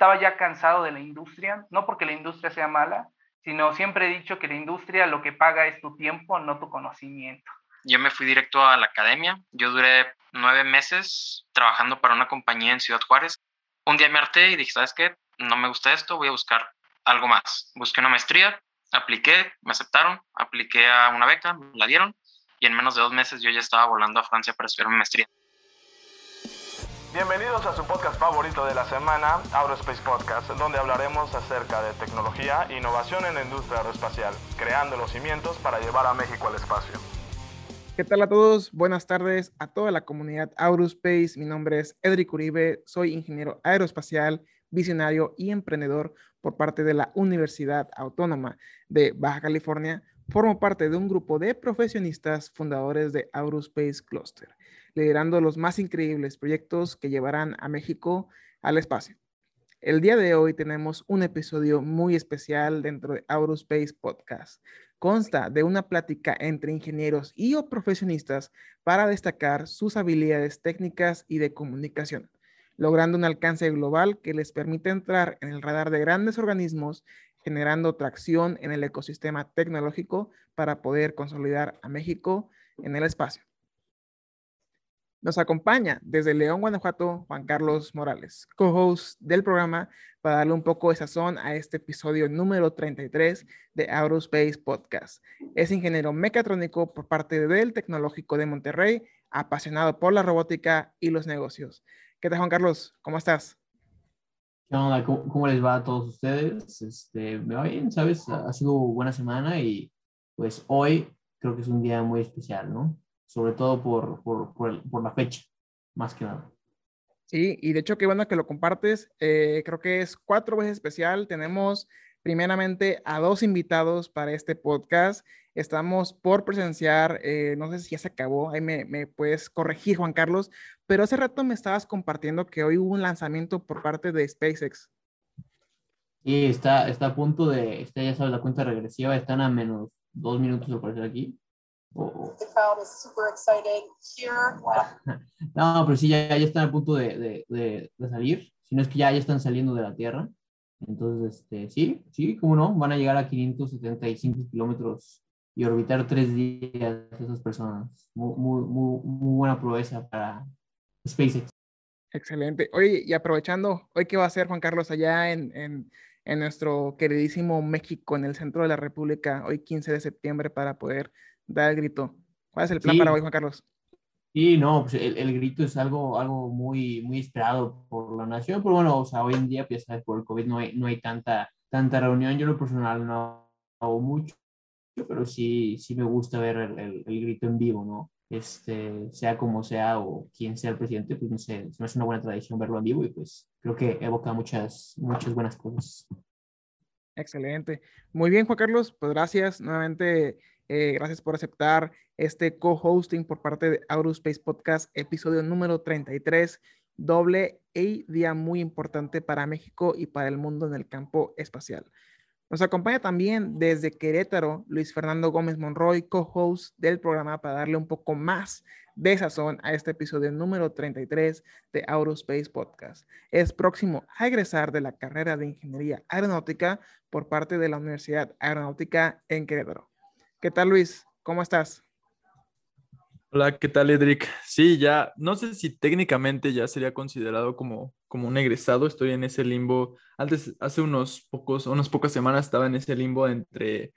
estaba ya cansado de la industria, no porque la industria sea mala, sino siempre he dicho que la industria lo que paga es tu tiempo, no tu conocimiento. Yo me fui directo a la academia. Yo duré nueve meses trabajando para una compañía en Ciudad Juárez. Un día me harté y dije, ¿sabes qué? No me gusta esto, voy a buscar algo más. Busqué una maestría, apliqué, me aceptaron, apliqué a una beca, me la dieron y en menos de dos meses yo ya estaba volando a Francia para estudiar mi maestría. Bienvenidos a su podcast favorito de la semana, Aerospace Podcast, donde hablaremos acerca de tecnología e innovación en la industria aeroespacial, creando los cimientos para llevar a México al espacio. ¿Qué tal a todos? Buenas tardes a toda la comunidad Aerospace. Mi nombre es Edric Uribe, soy ingeniero aeroespacial, visionario y emprendedor por parte de la Universidad Autónoma de Baja California. Formo parte de un grupo de profesionistas fundadores de Aerospace Cluster liderando los más increíbles proyectos que llevarán a México al espacio. El día de hoy tenemos un episodio muy especial dentro de Aerospace Podcast. Consta de una plática entre ingenieros y o profesionistas para destacar sus habilidades técnicas y de comunicación, logrando un alcance global que les permite entrar en el radar de grandes organismos, generando tracción en el ecosistema tecnológico para poder consolidar a México en el espacio. Nos acompaña desde León, Guanajuato, Juan Carlos Morales, co-host del programa, para darle un poco de sazón a este episodio número 33 de Aerospace Podcast. Es ingeniero mecatrónico por parte del Tecnológico de Monterrey, apasionado por la robótica y los negocios. ¿Qué tal, Juan Carlos? ¿Cómo estás? ¿Cómo, les va a todos ustedes? Este, me va bien, ¿sabes? Ha sido buena semana y pues hoy creo que es un día muy especial, ¿no? Sobre todo por, por, por, la fecha, más que nada. Sí, y de hecho qué bueno que lo compartes. Eh, creo que es cuatro veces especial. Tenemos primeramente a dos invitados para este podcast. Estamos por presenciar, eh, no sé si ya se acabó, ahí me, me, puedes corregir, Juan Carlos, pero hace rato me estabas compartiendo que hoy hubo un lanzamiento por parte de SpaceX. Sí, está, está a punto de, está, ya sabes, la cuenta regresiva, están a menos dos minutos de aparecer aquí. No, pero sí, ya, ya están a punto de, de, de, salir. Si no es que ya, ya están saliendo de la Tierra. Entonces, este, sí, sí, cómo no, van a llegar a 575 kilómetros y orbitar tres días esas personas. Muy, muy, muy, muy, buena proeza para SpaceX. Excelente. Oye, y aprovechando, ¿hoy qué va a hacer Juan Carlos allá en, en, en nuestro queridísimo México, en el centro de la República, hoy 15 de septiembre, para poder da el grito. ¿Cuál es el plan para hoy, Juan Carlos? Sí, no, pues el, el, grito es algo, algo muy, muy esperado por la nación, pero bueno, o sea, hoy en día, pues, por el COVID no hay, no hay tanta, tanta reunión. Yo, lo personal, no hago mucho, pero sí, sí me gusta ver el, el, el, grito en vivo, ¿no? Este, sea como sea o quien sea el presidente, pues no sé, no es una buena tradición verlo en vivo y pues creo que evoca muchas, muchas buenas cosas. Excelente. Muy bien, Juan Carlos, pues gracias nuevamente eh, gracias por aceptar este co-hosting por parte de Aerospace Podcast, episodio número 33, doble y día muy importante para México y para el mundo en el campo espacial. Nos acompaña también desde Querétaro Luis Fernando Gómez Monroy, co-host del programa, para darle un poco más de sazón a este episodio número 33 de Aerospace Podcast. Es próximo a egresar de la carrera de Ingeniería Aeronáutica por parte de la Universidad Aeronáutica en Querétaro. ¿Qué tal, Luis? ¿Cómo estás? Hola, ¿qué tal, Edric? Sí, ya, no sé si técnicamente ya sería considerado como, como un egresado. Estoy en ese limbo. Antes, hace unos pocos, unas pocas semanas estaba en ese limbo entre,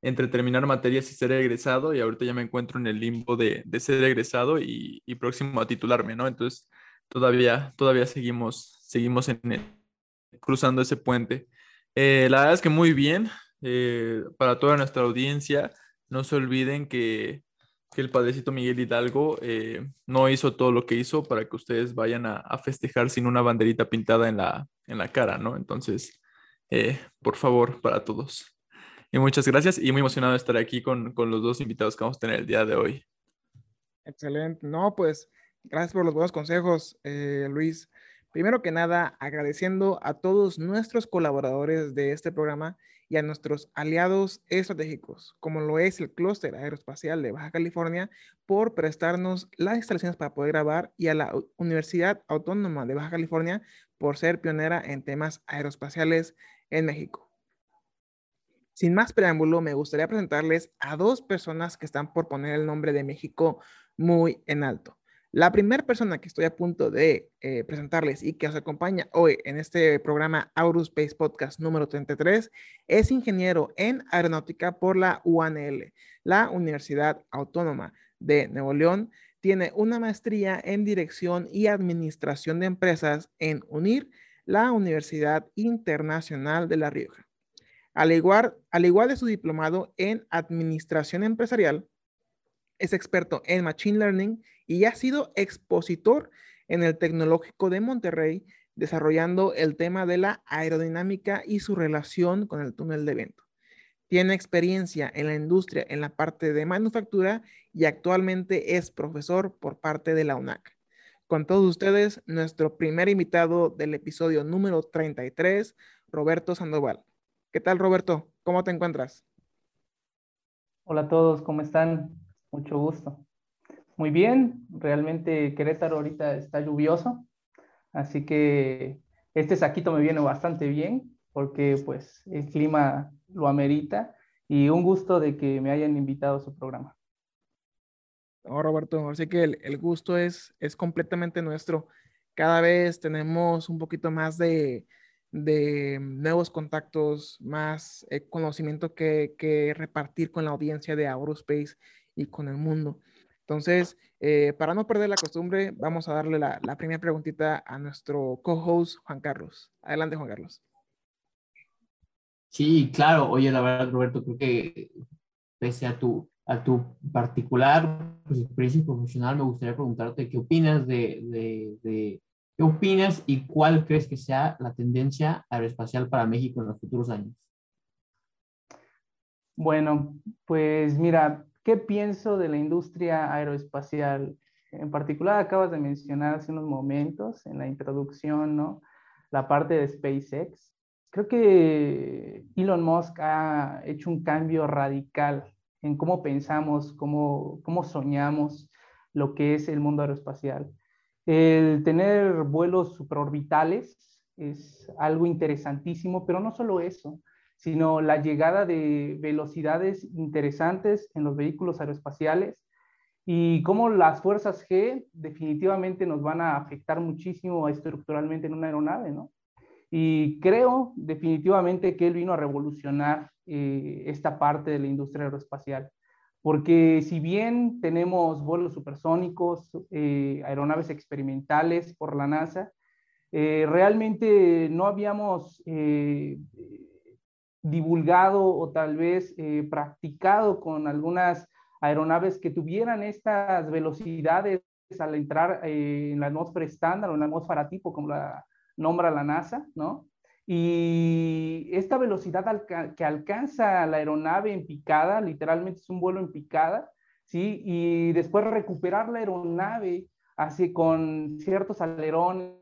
entre terminar materias y ser egresado, y ahorita ya me encuentro en el limbo de, de ser egresado y, y, próximo a titularme, ¿no? Entonces, todavía, todavía seguimos, seguimos en cruzando ese puente. Eh, la verdad es que muy bien. Eh, para toda nuestra audiencia, no se olviden que, el padrecito Miguel Hidalgo eh, no hizo todo lo que hizo para que ustedes vayan a, festejar sin una banderita pintada en la, en la cara, ¿no? Entonces, eh, por favor, para todos. Y muchas gracias y muy emocionado de estar aquí con, con los dos invitados que vamos a tener el día de hoy. Excelente. No, pues gracias por los buenos consejos, Luis. Primero que nada, agradeciendo a todos nuestros colaboradores de este programa y a nuestros aliados estratégicos, como lo es el Clúster Aeroespacial de Baja California, por prestarnos las instalaciones para poder grabar y a la Universidad Autónoma de Baja California por ser pionera en temas aeroespaciales en México. Sin más preámbulo, me gustaría presentarles a dos personas que están por poner el nombre de México muy en alto. La primera persona que estoy a punto de eh, presentarles y que os acompaña hoy en este programa Aurospace Podcast número 33 es ingeniero en aeronáutica por la UANL, la Universidad Autónoma de Nuevo León. Tiene una maestría en dirección y administración de empresas en UNIR, la Universidad Internacional de La Rioja. Al igual, al igual de su diplomado en Administración Empresarial, es experto en Machine Learning y ha sido expositor en el Tecnológico de Monterrey, desarrollando el tema de la aerodinámica y su relación con el túnel de viento. Tiene experiencia en la industria en la parte de manufactura y actualmente es profesor por parte de la UNAC. Con todos ustedes, nuestro primer invitado del episodio número 33, Roberto Sandoval. ¿Qué tal, Roberto? ¿Cómo te encuentras? Hola a todos, ¿cómo están? Mucho gusto. Muy bien, realmente Querétaro ahorita está lluvioso, así que este saquito me viene bastante bien porque pues el clima lo amerita y un gusto de que me hayan invitado a su programa. No, Roberto, así que el, el gusto es, es completamente nuestro. Cada vez tenemos un poquito más de, de nuevos contactos, más eh, conocimiento que, repartir con la audiencia de Aurospace y con el mundo. Entonces, eh, para no perder la costumbre, vamos a darle la, primera preguntita a nuestro co-host Juan Carlos. Adelante, Juan Carlos. Sí, claro. Oye, la verdad, Roberto, creo que pese a tu, a tu particular pues, experiencia profesional, me gustaría preguntarte qué opinas de, de ¿Qué opinas y cuál crees que sea la tendencia aeroespacial para México en los futuros años? Bueno, pues mira, ¿qué pienso de la industria aeroespacial? En particular, acabas de mencionar hace unos momentos en la introducción, ¿no? La parte de SpaceX. Creo que Elon Musk ha hecho un cambio radical en cómo pensamos, cómo, cómo soñamos lo que es el mundo aeroespacial. El tener vuelos superorbitales es algo interesantísimo, pero no solo eso, sino la llegada de velocidades interesantes en los vehículos aeroespaciales y cómo las fuerzas G definitivamente nos van a afectar muchísimo estructuralmente en una aeronave, ¿no? Y creo definitivamente que él vino a revolucionar eh, esta parte de la industria aeroespacial porque si bien tenemos vuelos supersónicos, eh, aeronaves experimentales por la NASA, eh, realmente no habíamos eh, divulgado o tal vez practicado con algunas aeronaves que tuvieran estas velocidades al entrar en la atmósfera estándar o en la atmósfera tipo, como la nombra la NASA, ¿no? Y esta velocidad que alcanza la aeronave en picada, literalmente es un vuelo en picada, ¿sí? Y después recuperar la aeronave así con ciertos alerones,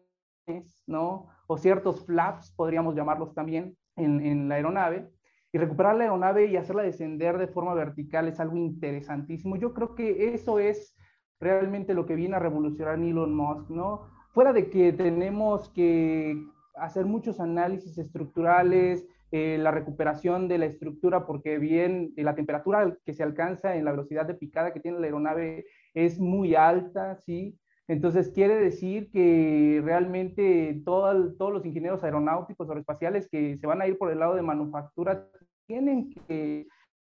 ¿no? O ciertos flaps, podríamos llamarlos también, en, la aeronave. Y recuperar la aeronave y hacerla descender de forma vertical es algo interesantísimo. Yo creo que eso es realmente lo que viene a revolucionar Elon Musk, ¿no? Fuera de que tenemos que hacer muchos análisis estructurales, eh, la recuperación de la estructura, porque bien eh, la temperatura que se alcanza en la velocidad de picada que tiene la aeronave es muy alta, ¿sí? Entonces quiere decir que realmente todos los ingenieros aeronáuticos o aeroespaciales que se van a ir por el lado de manufactura tienen que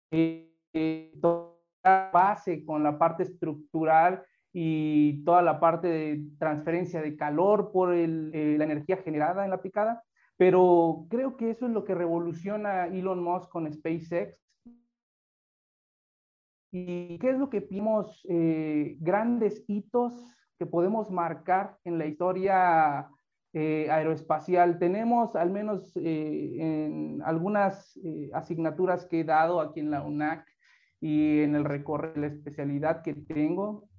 eh, base con la parte estructural y toda la parte de transferencia de calor por eh, la energía generada en la picada, pero creo que eso es lo que revoluciona Elon Musk con SpaceX. ¿Y qué es lo que vimos? Eh, grandes hitos que podemos marcar en la historia eh, aeroespacial. Tenemos al menos en algunas asignaturas que he dado aquí en la UNAC y en el recorrido de la especialidad que tengo,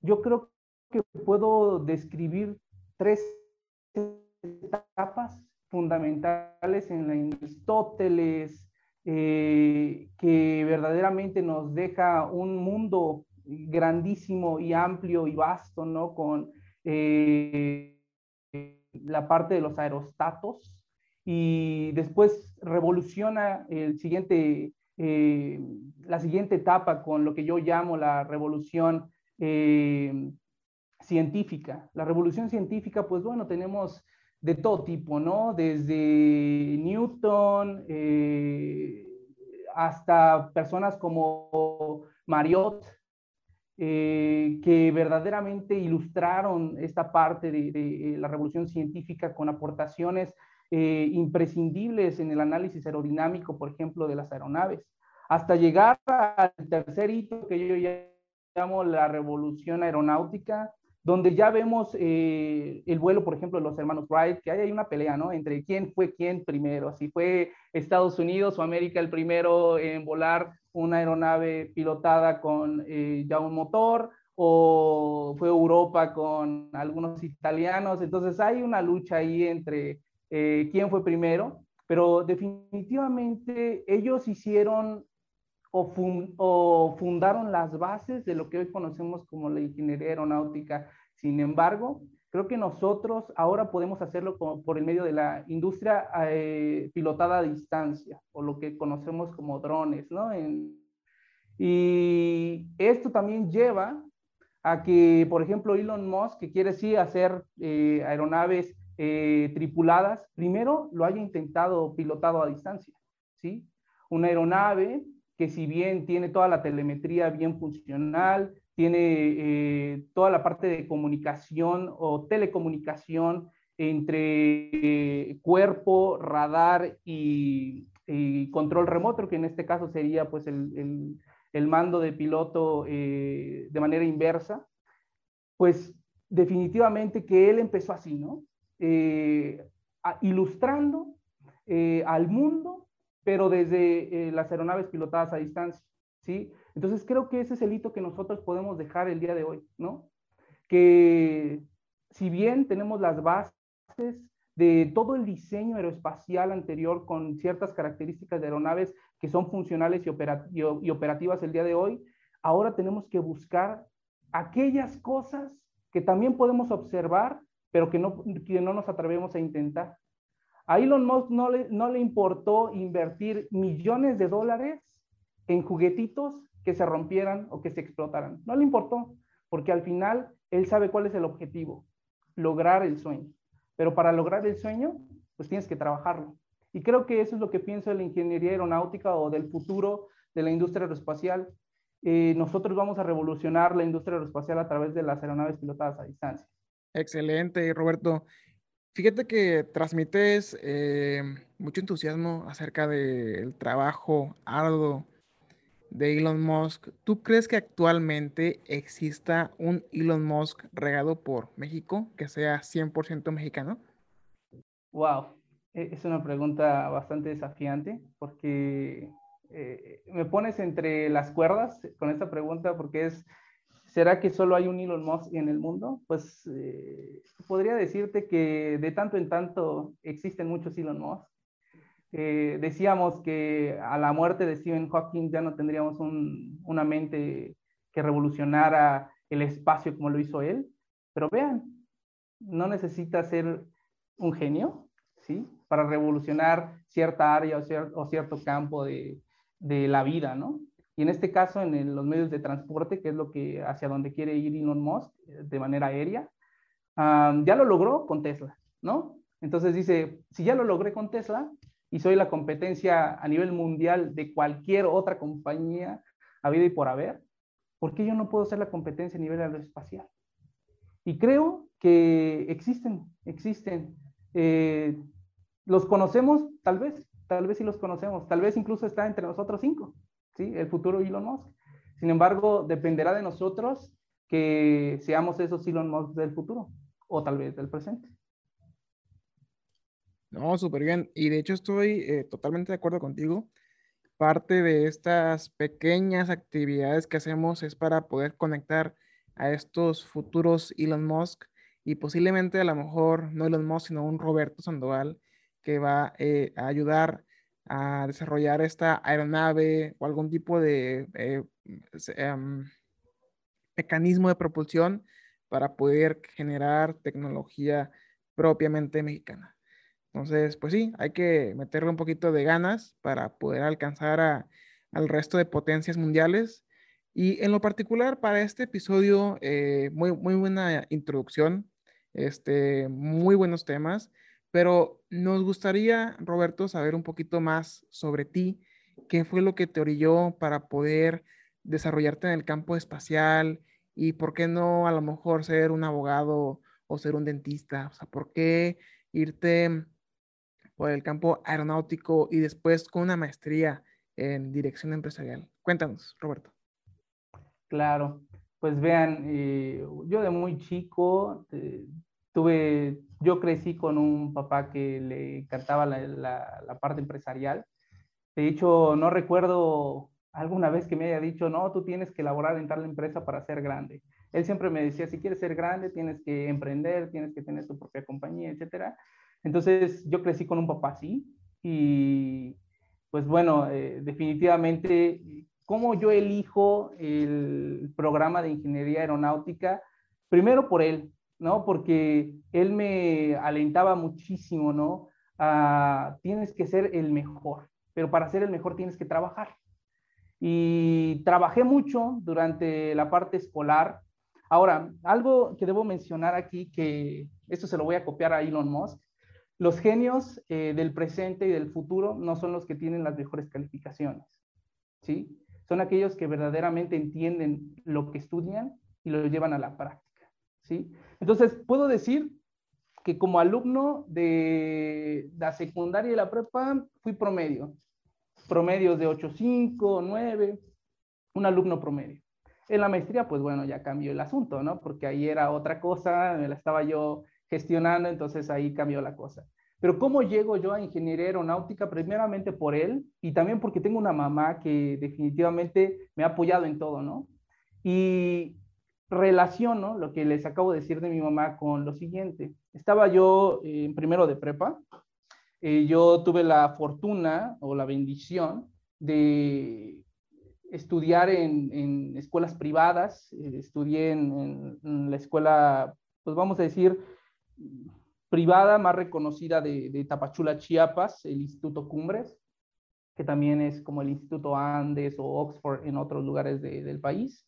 yo creo que puedo describir tres etapas fundamentales en la Aristóteles, eh, que verdaderamente nos deja un mundo grandísimo y amplio y vasto, ¿no? Con eh, la parte de los aerostatos y después revoluciona el siguiente, eh, la siguiente etapa con lo que yo llamo la revolución eh, científica. La revolución científica, pues bueno, tenemos de todo tipo, ¿no? Desde Newton hasta personas como Mariot, eh, que verdaderamente ilustraron esta parte de, la revolución científica con aportaciones eh, imprescindibles en el análisis aerodinámico, por ejemplo, de las aeronaves, hasta llegar al tercer hito que yo llamo la revolución aeronáutica, donde ya vemos eh, el vuelo, por ejemplo, de los hermanos Wright, que hay una pelea, ¿no? Entre quién fue quién primero, si fue Estados Unidos o América el primero en volar una aeronave pilotada con eh, ya un motor, o fue Europa con algunos italianos. Entonces hay una lucha ahí entre eh, quién fue primero, pero definitivamente ellos hicieron o, fundaron las bases de lo que hoy conocemos como la ingeniería aeronáutica. Sin embargo, creo que nosotros ahora podemos hacerlo por el medio de la industria eh, pilotada a distancia o lo que conocemos como drones, ¿no? y esto también lleva a que, por ejemplo, Elon Musk, que quiere sí hacer eh, aeronaves eh, tripuladas, primero lo haya intentado pilotado a distancia, ¿sí? Una aeronave que si bien tiene toda la telemetría bien funcional, tiene eh, toda la parte de comunicación o telecomunicación entre eh, cuerpo, radar y, control remoto, que en este caso sería pues el, mando de piloto eh, de manera inversa, pues definitivamente que él empezó así, ¿no? ilustrando al mundo pero desde eh, las aeronaves pilotadas a distancia, ¿sí? Entonces creo que ese es el hito que nosotros podemos dejar el día de hoy, ¿no? Que si bien tenemos las bases de todo el diseño aeroespacial anterior con ciertas características de aeronaves que son funcionales y, operativas el día de hoy, ahora tenemos que buscar aquellas cosas que también podemos observar, pero que no nos atrevemos a intentar. A Elon Musk no le, importó invertir millones de dólares en juguetitos que se rompieran o que se explotaran. No le importó, porque al final él sabe cuál es el objetivo, lograr el sueño. Pero para lograr el sueño, pues tienes que trabajarlo. Y creo que eso es lo que pienso de la ingeniería aeronáutica o del futuro de la industria aeroespacial. Eh, nosotros vamos a revolucionar la industria aeroespacial a través de las aeronaves pilotadas a distancia. Excelente, Roberto. Fíjate que transmites eh, mucho entusiasmo acerca del trabajo arduo de Elon Musk. ¿Tú crees que actualmente exista un Elon Musk regado por México que sea 100% mexicano? Wow, e, es una pregunta bastante desafiante porque eh, me pones entre las cuerdas con esta pregunta porque es ¿Será que solo hay un Elon Musk en el mundo? Pues eh, podría decirte que de tanto en tanto existen muchos Elon Musk. Eh, decíamos que a la muerte de Stephen Hawking ya no tendríamos una mente que revolucionara el espacio como lo hizo él, pero vean, no necesita ser un genio, ¿sí? Para revolucionar cierta área o, cierto campo de, de la vida, ¿no? Y en este caso, en los medios de transporte, que es lo que hacia donde quiere ir Elon Musk eh, de manera aérea, ya lo logró con Tesla, ¿no? Entonces dice, si ya lo logré con Tesla y soy la competencia a nivel mundial de cualquier otra compañía habido y por haber, ¿por qué yo no puedo ser la competencia a nivel aeroespacial? Y creo que existen, existen. Eh, ¿Los conocemos? Tal vez, tal vez sí los conocemos, tal vez incluso está entre nosotros cinco. El futuro Elon Musk. Sin embargo, dependerá de nosotros que seamos esos Elon Musk del futuro o tal vez del presente. No, súper bien. Y de hecho estoy eh, totalmente de acuerdo contigo. Parte de estas pequeñas actividades que hacemos es para poder conectar a estos futuros Elon Musk y posiblemente a lo mejor no Elon Musk, sino un Roberto Sandoval que va eh, a ayudar a desarrollar esta aeronave o algún tipo de eh, em, mecanismo de propulsión para poder generar tecnología propiamente mexicana. Entonces, pues sí, hay que meterle un poquito de ganas para poder alcanzar al resto de potencias mundiales. Y en lo particular, para este episodio, eh, muy, muy buena introducción, este, muy buenos temas, pero nos gustaría, Roberto, saber un poquito más sobre ti, qué fue lo que te orilló para poder desarrollarte en el campo espacial y por qué no a lo mejor ser un abogado o ser un dentista, o sea, por qué irte por el campo aeronáutico y después con una maestría en dirección empresarial. Cuéntanos, Roberto. Claro, pues vean, eh, yo de muy chico eh, tuve, yo crecí con un papá que le encantaba la, parte empresarial. De hecho, no recuerdo alguna vez que me haya dicho, no, tú tienes que elaborar en tal empresa para ser grande. Él siempre me decía, si quieres ser grande, tienes que emprender, tienes que tener tu propia compañía, etcétera. Entonces, yo crecí con un papá así y pues bueno, eh, definitivamente, ¿cómo yo elijo el programa de ingeniería aeronáutica? Primero por él, ¿no? Porque él me alentaba muchísimo, ¿no? tienes que ser el mejor, pero para ser el mejor tienes que trabajar. Y trabajé mucho durante la parte escolar. Ahora, algo que debo mencionar aquí, que esto se lo voy a copiar a Elon Musk, los genios eh, del presente y del futuro no son los que tienen las mejores calificaciones, ¿sí? Son aquellos que verdaderamente entienden lo que estudian y lo llevan a la práctica, ¿sí? Entonces, puedo decir que como alumno de la secundaria y la prepa fui promedio, promedios de 8.5, 9, un alumno promedio. En la maestría, pues bueno, ya cambió el asunto, ¿no? Porque ahí era otra cosa, me la estaba yo gestionando, entonces ahí cambió la cosa. Pero ¿cómo llego yo a ingeniería aeronáutica? Primeramente por él y también porque tengo una mamá que definitivamente me ha apoyado en todo, ¿no? Y relaciono lo que les acabo de decir de mi mamá con lo siguiente. Estaba yo en primero de prepa. Eh, yo tuve la fortuna o la bendición de estudiar en, escuelas privadas. Eh, estudié en, en la escuela, pues vamos a decir, privada más reconocida de, Tapachula, Chiapas, el Instituto Cumbres, que también es como el Instituto Andes o Oxford en otros lugares del país.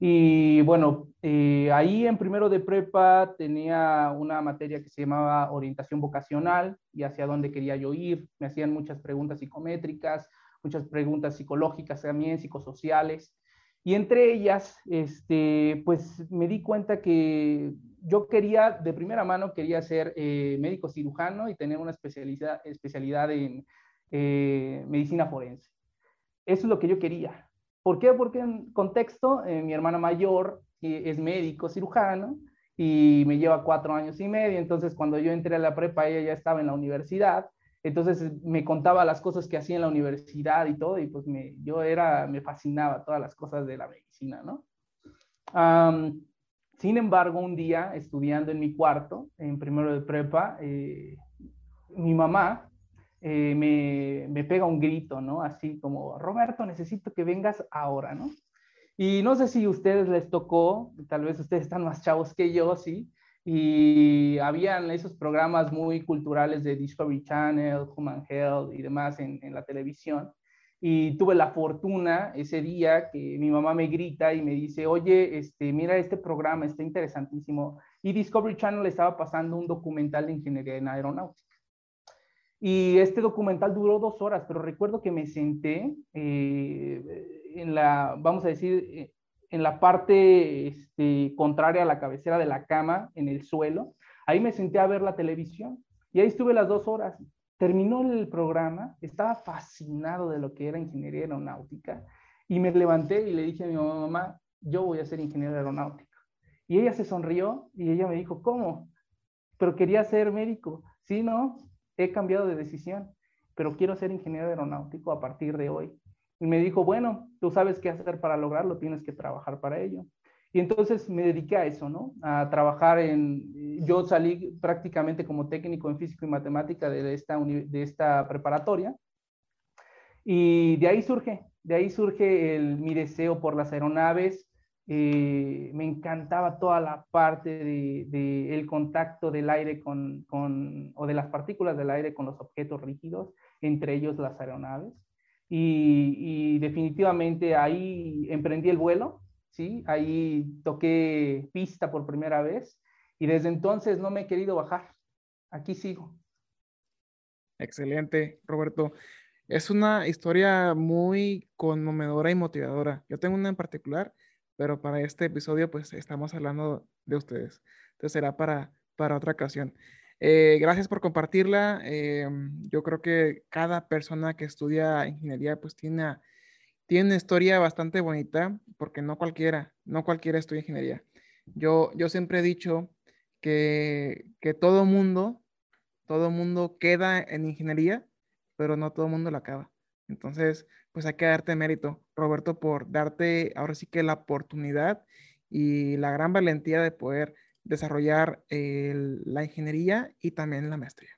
Y bueno, eh, ahí en primero de prepa tenía una materia que se llamaba orientación vocacional y hacia dónde quería yo ir. Me hacían muchas preguntas psicométricas, muchas preguntas psicológicas también, psicosociales. Y entre ellas, este, pues me di cuenta que yo quería, de primera mano, quería ser eh, médico cirujano y tener una especialidad, especialidad en eh, medicina forense. Eso es lo que yo quería. ¿Por qué? Porque en contexto, eh, mi hermana mayor es médico cirujano y me lleva cuatro años y medio, entonces cuando yo entré a la prepa, ella ya estaba en la universidad, entonces me contaba las cosas que hacía en la universidad y todo, y pues me, yo era, me fascinaba todas las cosas de la medicina, ¿no? Sin embargo, un día, estudiando en mi cuarto, en primero de prepa, eh, mi mamá eh, me, me, pega un grito, ¿no? Así como, Roberto, necesito que vengas ahora, ¿no? Y no sé si a ustedes les tocó, tal vez ustedes están más chavos que yo, ¿sí? Y habían esos programas muy culturales de Discovery Channel, Human Health y demás en, en la televisión y tuve la fortuna ese día que mi mamá me grita y me dice, oye, este, mira este programa, está interesantísimo. Y Discovery Channel estaba pasando un documental de ingeniería en aeronáutica. Y este documental duró dos horas, pero recuerdo que me senté eh, en la, vamos a decir, en la parte este, contraria a la cabecera de la cama, en el suelo. Ahí me senté a ver la televisión y ahí estuve las dos horas. Terminó el programa, estaba fascinado de lo que era ingeniería aeronáutica y me levanté y le dije a mi mamá, yo voy a ser ingeniero aeronáutico. Y ella se sonrió y ella me dijo, ¿cómo? Pero quería ser médico. Sí, no, he cambiado de decisión, pero quiero ser ingeniero aeronáutico a partir de hoy. Y me dijo, bueno, tú sabes qué hacer para lograrlo, tienes que trabajar para ello. Y entonces me dediqué a eso, ¿no? A trabajar en, yo salí prácticamente como técnico en físico y matemática de esta, de esta preparatoria. Y de ahí surge, de ahí surge el, mi deseo por las aeronaves. Eh, me encantaba toda la parte del de, el contacto del aire con, con, o de las partículas del aire con los objetos rígidos, entre ellos las aeronaves. Y, y definitivamente ahí emprendí el vuelo, ¿sí? ahí toqué pista por primera vez y desde entonces no me he querido bajar. Aquí sigo. Excelente, Roberto. Es una historia muy conmovedora y motivadora. Yo tengo una en particular pero para este episodio pues estamos hablando de ustedes. Entonces será para, para otra ocasión. Eh, gracias por compartirla. Eh, yo creo que cada persona que estudia ingeniería pues tiene, tiene historia bastante bonita porque no cualquiera, no cualquiera estudia ingeniería. Yo, yo siempre he dicho que, que todo mundo, todo mundo queda en ingeniería, pero no todo mundo la acaba. Entonces, pues hay que darte mérito, Roberto, por darte ahora sí que la oportunidad y la gran valentía de poder desarrollar la ingeniería y también la maestría.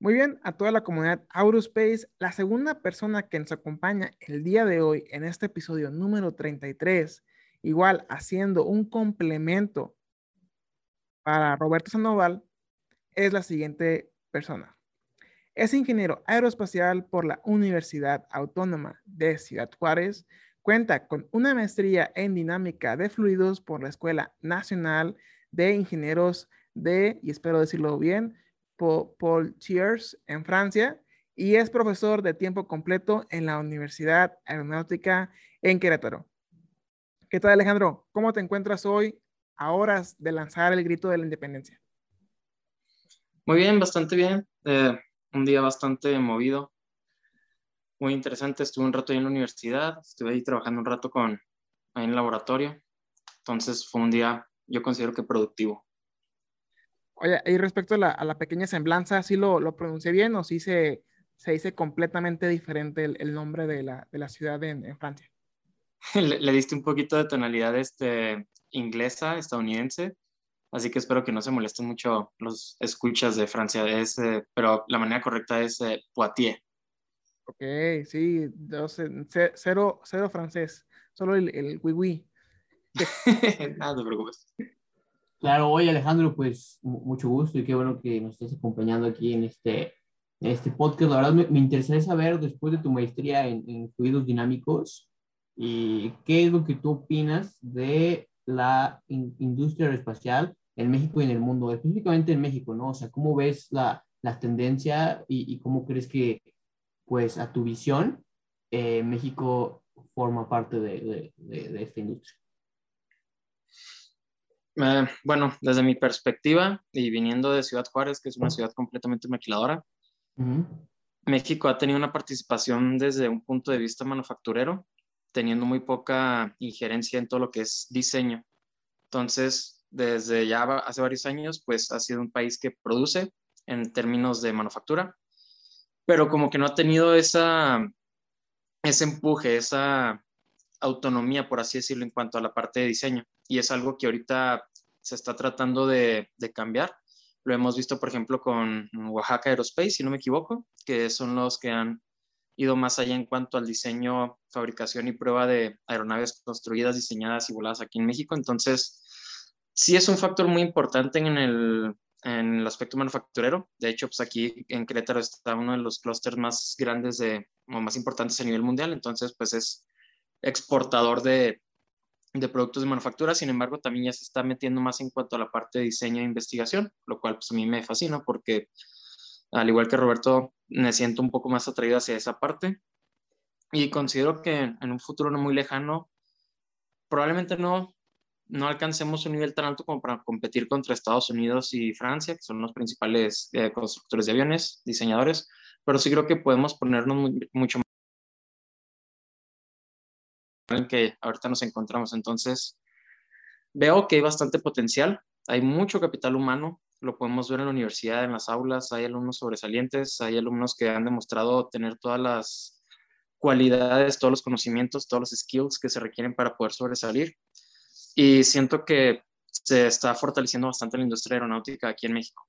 Muy bien, a toda la comunidad Aurospace, la segunda persona que nos acompaña el día de hoy en este episodio número 33, igual haciendo un complemento para Roberto Sandoval, es la siguiente persona. Es ingeniero aeroespacial por la Universidad Autónoma de Ciudad Juárez. Cuenta con una maestría en dinámica de fluidos por la Escuela Nacional de Ingenieros de, y espero decirlo bien, Paul Thiers en Francia y es profesor de tiempo completo en la Universidad Aeronáutica en Querétaro. ¿Qué tal Alejandro? ¿Cómo te encuentras hoy a horas de lanzar el grito de la independencia? Muy bien, bastante bien. Eh, un día bastante movido, muy interesante. Estuve un rato ahí en la universidad, estuve ahí trabajando un rato con, ahí en el laboratorio. Entonces fue un día, yo considero que productivo. Oye, y respecto a la, a la pequeña semblanza, ¿sí lo, lo, pronuncié bien o sí se, se dice completamente diferente el, el nombre de la, de la ciudad en, en Francia? le, le, diste un poquito de tonalidad este, inglesa, estadounidense, Así que espero que no se molesten mucho los escuchas de Francia, es, eh, pero la manera correcta es eh, Poitiers. Ok, sí, cero, cero francés, solo el, el oui, oui. Nada, te preocupes. Claro, oye Alejandro, pues mucho gusto y qué bueno que nos estés acompañando aquí en este, en este podcast. La verdad me, me interesaría saber, después de tu maestría en, en fluidos dinámicos, y qué es lo que tú opinas de la in, industria aeroespacial en México y en el mundo, específicamente en México, ¿no? O sea, ¿cómo ves la, la tendencia y, y, cómo crees que, pues, a tu visión, eh, México forma parte de, de, de, de esta industria? Eh, bueno, desde mi perspectiva y viniendo de Ciudad Juárez, que es una ciudad completamente maquiladora, uh -huh. México ha tenido una participación desde un punto de vista manufacturero, teniendo muy poca injerencia en todo lo que es diseño. Entonces, desde ya hace varios años, pues ha sido un país que produce en términos de manufactura, pero como que no ha tenido esa, ese empuje, esa autonomía, por así decirlo, en cuanto a la parte de diseño. Y es algo que ahorita se está tratando de, de cambiar. Lo hemos visto, por ejemplo, con Oaxaca Aerospace, si no me equivoco, que son los que han ido más allá en cuanto al diseño, fabricación y prueba de aeronaves construidas, diseñadas y voladas aquí en México. Entonces, sí es un factor muy importante en el, en el aspecto manufacturero. De hecho, pues aquí en Querétaro está uno de los clústeres más grandes de, o más importantes a nivel mundial, entonces pues es exportador de, de productos de manufactura, sin embargo también ya se está metiendo más en cuanto a la parte de diseño e investigación, lo cual pues a mí me fascina porque al igual que Roberto me siento un poco más atraído hacia esa parte y considero que en un futuro no muy lejano, probablemente no no alcancemos un nivel tan alto como para competir contra Estados Unidos y Francia, que son los principales eh, constructores de aviones, diseñadores, pero sí creo que podemos ponernos mucho más en que ahorita nos encontramos. Entonces, veo que hay bastante potencial, hay mucho capital humano, lo podemos ver en la universidad, en las aulas, hay alumnos sobresalientes, hay alumnos que han demostrado tener todas las cualidades, todos los conocimientos, todos los skills que se requieren para poder sobresalir y siento que se está fortaleciendo bastante la industria aeronáutica aquí en México.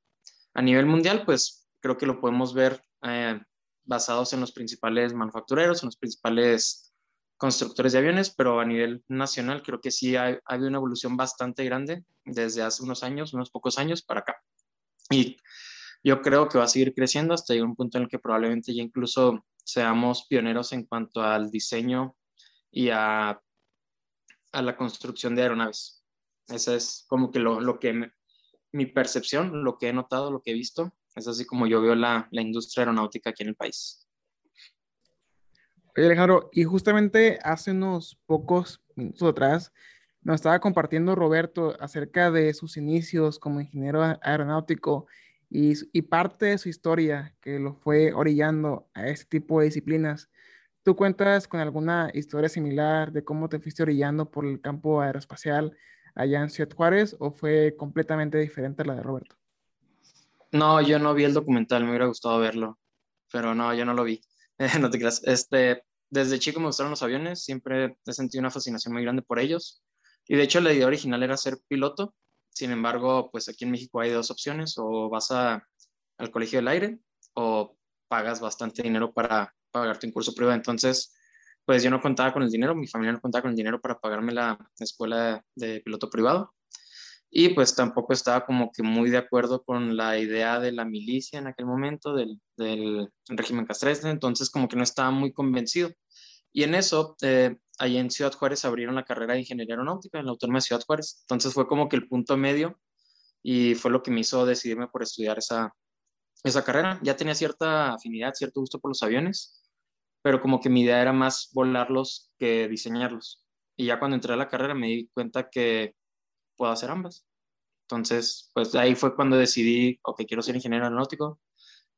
A nivel mundial, pues creo que lo podemos ver eh, basados en los principales manufactureros, en los principales constructores de aviones, pero a nivel nacional creo que sí ha, habido una evolución bastante grande desde hace unos años, unos pocos años para acá. Y yo creo que va a seguir creciendo hasta llegar un punto en el que probablemente ya incluso seamos pioneros en cuanto al diseño y a, a la construcción de aeronaves. Esa es como que lo, lo que mi percepción, lo que he notado, lo que he visto, es así como yo veo la, la industria aeronáutica aquí en el país. Oye, Alejandro, y justamente hace unos pocos minutos atrás nos estaba compartiendo Roberto acerca de sus inicios como ingeniero aeronáutico y, y, parte de su historia que lo fue orillando a este tipo de disciplinas. ¿Tú cuentas con alguna historia similar de cómo te fuiste orillando por el campo aeroespacial allá en Ciudad Juárez o fue completamente diferente a la de Roberto? No, yo no vi el documental, me hubiera gustado verlo, pero no, yo no lo vi. no te creas. Este, desde chico me gustaron los aviones, siempre he sentido una fascinación muy grande por ellos. Y de hecho la idea original era ser piloto. Sin embargo, pues aquí en México hay dos opciones, o vas a, al Colegio del Aire o pagas bastante dinero para pagarte un curso privado. Entonces, pues yo no contaba con el dinero, mi familia no contaba con el dinero para pagarme la escuela de piloto privado y pues tampoco estaba como que muy de acuerdo con la idea de la milicia en aquel momento, del, del régimen castrense, entonces como que no estaba muy convencido. Y en eso, eh, ahí en Ciudad Juárez abrieron la carrera de Ingeniería Aeronáutica en la Autónoma de Ciudad Juárez, entonces fue como que el punto medio y fue lo que me hizo decidirme por estudiar esa, esa carrera. Ya tenía cierta afinidad, cierto gusto por los aviones, pero como que mi idea era más volarlos que diseñarlos. Y ya cuando entré a la carrera me di cuenta que puedo hacer ambas. Entonces, pues ahí fue cuando decidí, ok, quiero ser ingeniero aeronáutico.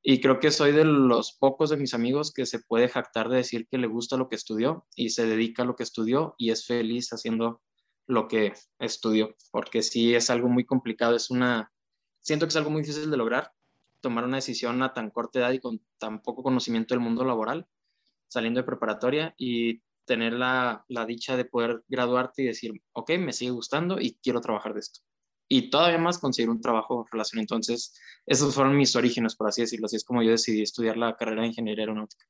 Y creo que soy de los pocos de mis amigos que se puede jactar de decir que le gusta lo que estudió y se dedica a lo que estudió y es feliz haciendo lo que estudió, porque sí es algo muy complicado, es una, siento que es algo muy difícil de lograr, tomar una decisión a tan corta edad y con tan poco conocimiento del mundo laboral, saliendo de preparatoria y tener la, la, dicha de poder graduarte y decir, ok, me sigue gustando y quiero trabajar de esto. Y todavía más conseguir un trabajo en relación. Entonces, esos fueron mis orígenes, por así decirlo. Así es como yo decidí estudiar la carrera de ingeniería aeronáutica.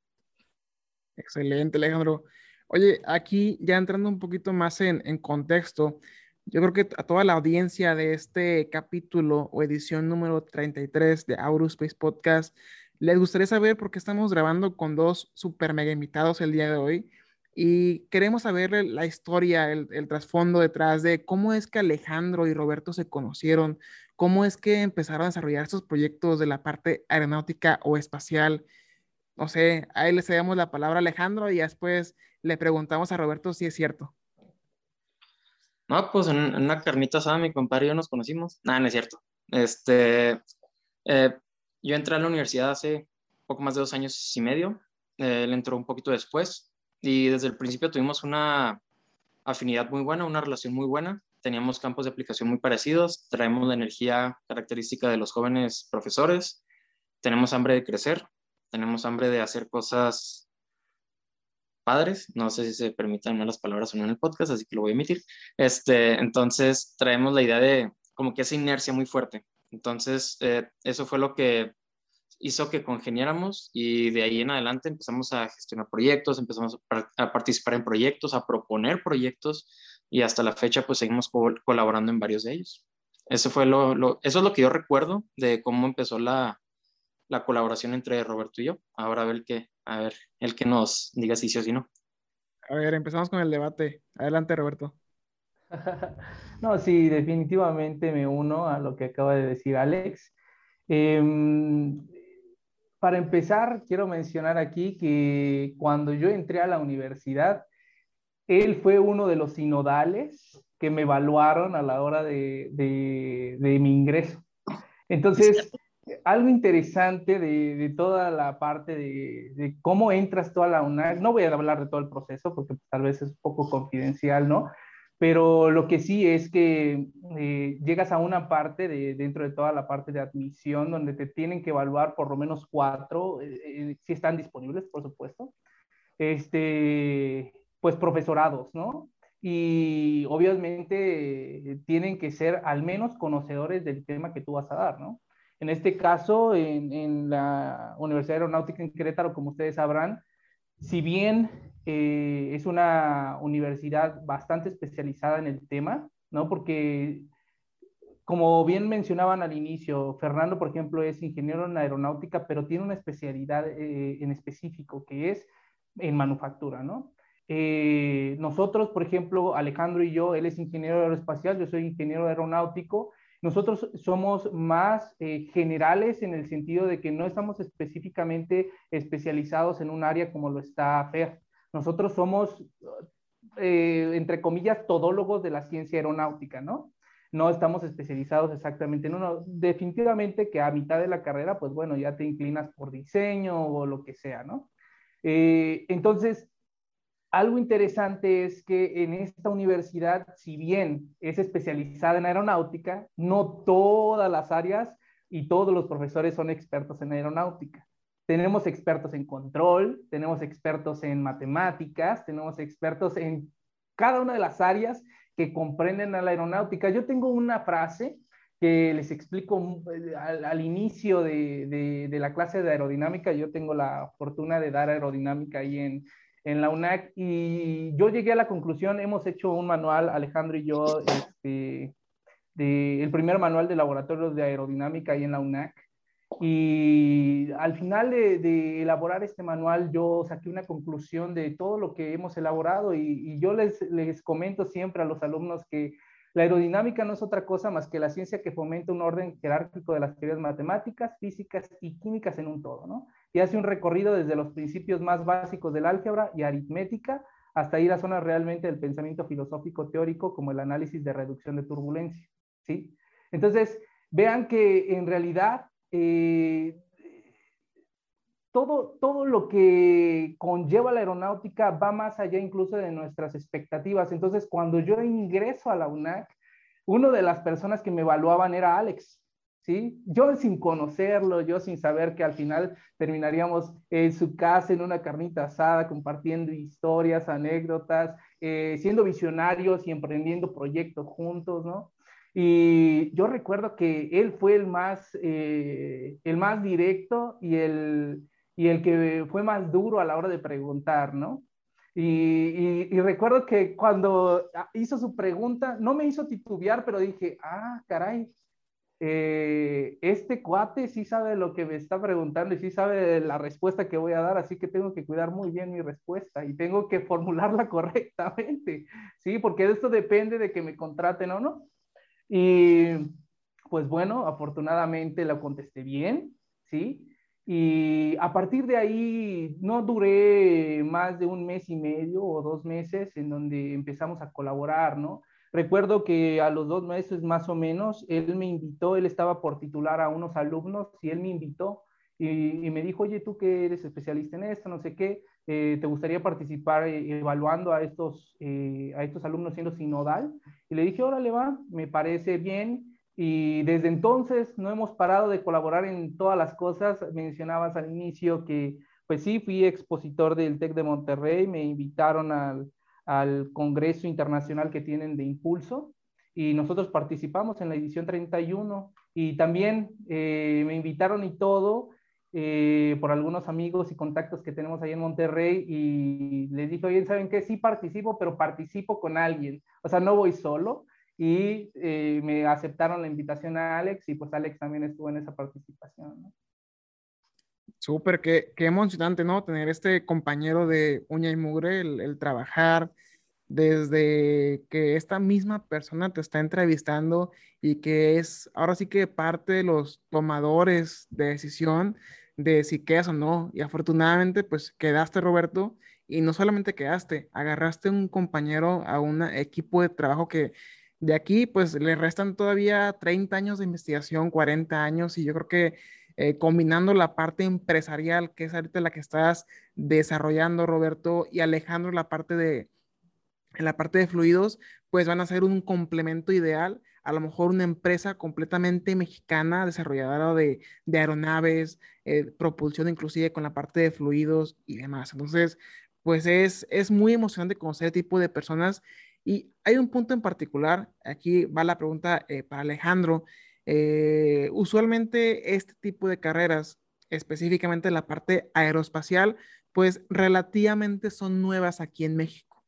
Excelente, Alejandro. Oye, aquí ya entrando un poquito más en, en contexto, yo creo que a toda la audiencia de este capítulo o edición número 33 de Aurospace Podcast, les gustaría saber por qué estamos grabando con dos super mega invitados el día de hoy y queremos saber la historia, el, trasfondo detrás de cómo es que Alejandro y Roberto se conocieron, cómo es que empezaron a desarrollar estos proyectos de la parte aeronáutica o espacial. No sé, ahí le cedemos la palabra a Alejandro y después le preguntamos a Roberto si es cierto. No, pues en, una carnita asada mi compadre y yo nos conocimos. Nada, no es cierto. Este, eh, yo entré a la universidad hace poco más de dos años y medio. él entró un poquito después y desde el principio tuvimos una afinidad muy buena, una relación muy buena. Teníamos campos de aplicación muy parecidos, traemos la energía característica de los jóvenes profesores, tenemos hambre de crecer, tenemos hambre de hacer cosas padres, no sé si se permitan las palabras o no en el podcast, así que lo voy a emitir. Este, entonces traemos la idea de como que esa inercia muy fuerte. Entonces, eh, eso fue lo que hizo que congeniáramos y de ahí en adelante empezamos a gestionar proyectos, empezamos a, participar en proyectos, a proponer proyectos y hasta la fecha pues seguimos colaborando en varios de ellos. Eso, fue lo, eso es lo que yo recuerdo de cómo empezó la, la colaboración entre Roberto y yo. Ahora a ver, el que, a ver el que nos diga si sí o si no. A ver, empezamos con el debate. Adelante, Roberto. No, sí, definitivamente me uno a lo que acaba de decir Alex. Eh, para empezar, quiero mencionar aquí que cuando yo entré a la universidad, él fue uno de los sinodales que me evaluaron a la hora de, mi ingreso. Entonces, algo interesante de, toda la parte de, cómo entras tú a la UNAC, no voy a hablar de todo el proceso porque tal vez es un poco confidencial, ¿no? Pero lo que sí es que eh, llegas a una parte de, dentro de toda la parte de admisión donde te tienen que evaluar por lo menos cuatro, eh, eh, si están disponibles, por supuesto, este, pues profesorados, ¿no? Y obviamente tienen que ser al menos conocedores del tema que tú vas a dar, ¿no? En este caso, en, en la Universidad Aeronáutica en Querétaro, como ustedes sabrán, si bien eh, es una universidad bastante especializada en el tema, ¿no? Porque, como bien mencionaban al inicio, Fernando, por ejemplo, es ingeniero en aeronáutica, pero tiene una especialidad eh, en específico, que es en manufactura, ¿no? Eh, nosotros, por ejemplo, Alejandro y yo, él es ingeniero aeroespacial, yo soy ingeniero aeronáutico, nosotros somos más eh, generales en el sentido de que no estamos específicamente especializados en un área como lo está FER. Nosotros somos, eh, entre comillas, todólogos de la ciencia aeronáutica, ¿no? No estamos especializados exactamente en uno. Definitivamente que a mitad de la carrera, pues bueno, ya te inclinas por diseño o lo que sea, ¿no? Eh, entonces, algo interesante es que en esta universidad, si bien es especializada en aeronáutica, no todas las áreas y todos los profesores son expertos en aeronáutica. Tenemos expertos en control, tenemos expertos en matemáticas, tenemos expertos en cada una de las áreas que comprenden a la aeronáutica. Yo tengo una frase que les explico eh, al, inicio de, de, la clase de aerodinámica. Yo tengo la fortuna de dar aerodinamica ahí en, en la UNAC y yo llegué a la conclusión, hemos hecho un manual, Alejandro y yo, este, el primer manual de laboratorios de aerodinámica ahí en la UNAC. Y al final de, elaborar este manual, yo saqué una conclusión de todo lo que hemos elaborado y, y yo les, les comento siempre a los alumnos que la aerodinámica no es otra cosa más que la ciencia que fomenta un orden jerárquico de las teorías matemáticas, físicas y químicas en un todo, ¿no? Y hace un recorrido desde los principios más básicos del álgebra y aritmética hasta ir a zonas realmente del pensamiento filosófico teórico como el análisis de reducción de turbulencia. ¿sí? Entonces, vean que en realidad eh, todo, todo lo que conlleva la aeronáutica va más allá incluso de nuestras expectativas. Entonces, cuando yo ingreso a la UNAC, una de las personas que me evaluaban era Alex. ¿Sí? Yo sin conocerlo, yo sin saber que al final terminaríamos en su casa en una carnita asada, compartiendo historias, anécdotas, eh, siendo visionarios y emprendiendo proyectos juntos, ¿no? Y yo recuerdo que él fue el más, eh, el más directo y el, y el que fue más duro a la hora de preguntar, ¿no? Y, y, recuerdo que cuando hizo su pregunta, no me hizo titubear, pero dije, ah, caray, eh, este cuate sí sabe lo que me está preguntando y sí sabe la respuesta que voy a dar, así que tengo que cuidar muy bien mi respuesta y tengo que formularla correctamente, ¿sí? Porque esto depende de que me contraten o no. Y pues bueno, afortunadamente la contesté bien, ¿sí? Y a partir de ahí no duré más de un mes y medio o dos meses en donde empezamos a colaborar, ¿no? Recuerdo que a los dos meses más o menos, él me invitó, él estaba por titular a unos alumnos y él me invitó y, me dijo, oye, tú que eres especialista en esto, no sé qué, eh, ¿te gustaría participar eh, evaluando a estos, eh, a estos alumnos siendo sinodal? Y le dije, órale, va, me parece bien. Y desde entonces no hemos parado de colaborar en todas las cosas. Mencionabas al inicio que, pues sí, fui expositor del TEC de Monterrey, me invitaron al, al Congreso Internacional que tienen de Impulso y nosotros participamos en la edición 31 y también eh, me invitaron y todo eh, por algunos amigos y contactos que tenemos ahí en Monterrey y les dije, oye, ¿saben qué? Sí participo, pero participo con alguien, o sea, no voy solo y eh, me aceptaron la invitación a Alex y pues Alex también estuvo en esa participación. ¿no? Súper, qué, qué, emocionante, ¿no? Tener este compañero de uña y mugre, el, trabajar desde que esta misma persona te está entrevistando y que es ahora sí que parte de los tomadores de decisión de si quedas o no. Y afortunadamente, pues quedaste, Roberto, y no solamente quedaste, agarraste un compañero a un equipo de trabajo que de aquí, pues le restan todavía 30 años de investigación, 40 años, y yo creo que eh, combinando la parte empresarial, que es ahorita la que estás desarrollando, Roberto, y Alejandro, la parte de, en la parte de fluidos, pues van a ser un complemento ideal. A lo mejor una empresa completamente mexicana, desarrolladora de, de aeronaves, eh, propulsión inclusive con la parte de fluidos y demás. Entonces, pues es, es muy emocionante conocer este tipo de personas. Y hay un punto en particular, aquí va la pregunta eh, para Alejandro, eh, usualmente este tipo de carreras específicamente la parte aeroespacial, pues relativamente son nuevas aquí en México.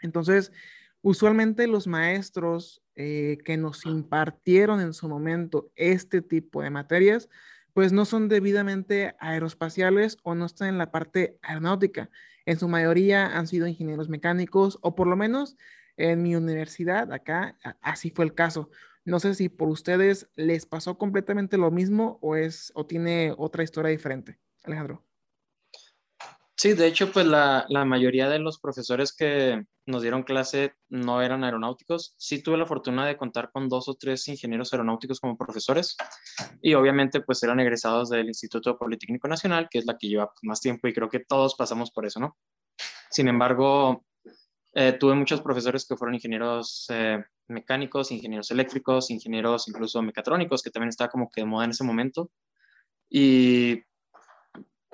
Entonces, usualmente los maestros eh, que nos impartieron en su momento este tipo de materias, pues no son debidamente aeroespaciales o no están en la parte aeronáutica. En su mayoría han sido ingenieros mecánicos o por lo menos en mi universidad acá así fue el caso. No sé si por ustedes les pasó completamente lo mismo o es o tiene otra historia diferente. Alejandro. Sí, de hecho, pues la, la, mayoría de los profesores que nos dieron clase no eran aeronáuticos. Sí tuve la fortuna de contar con dos o tres ingenieros aeronáuticos como profesores y obviamente pues eran egresados del Instituto Politécnico Nacional, que es la que lleva pues, más tiempo y creo que todos pasamos por eso, ¿no? Sin embargo, eh, tuve muchos profesores que fueron ingenieros eh, mecánicos, ingenieros eléctricos, ingenieros incluso mecatrónicos, que también estaba como que de moda en ese momento. Y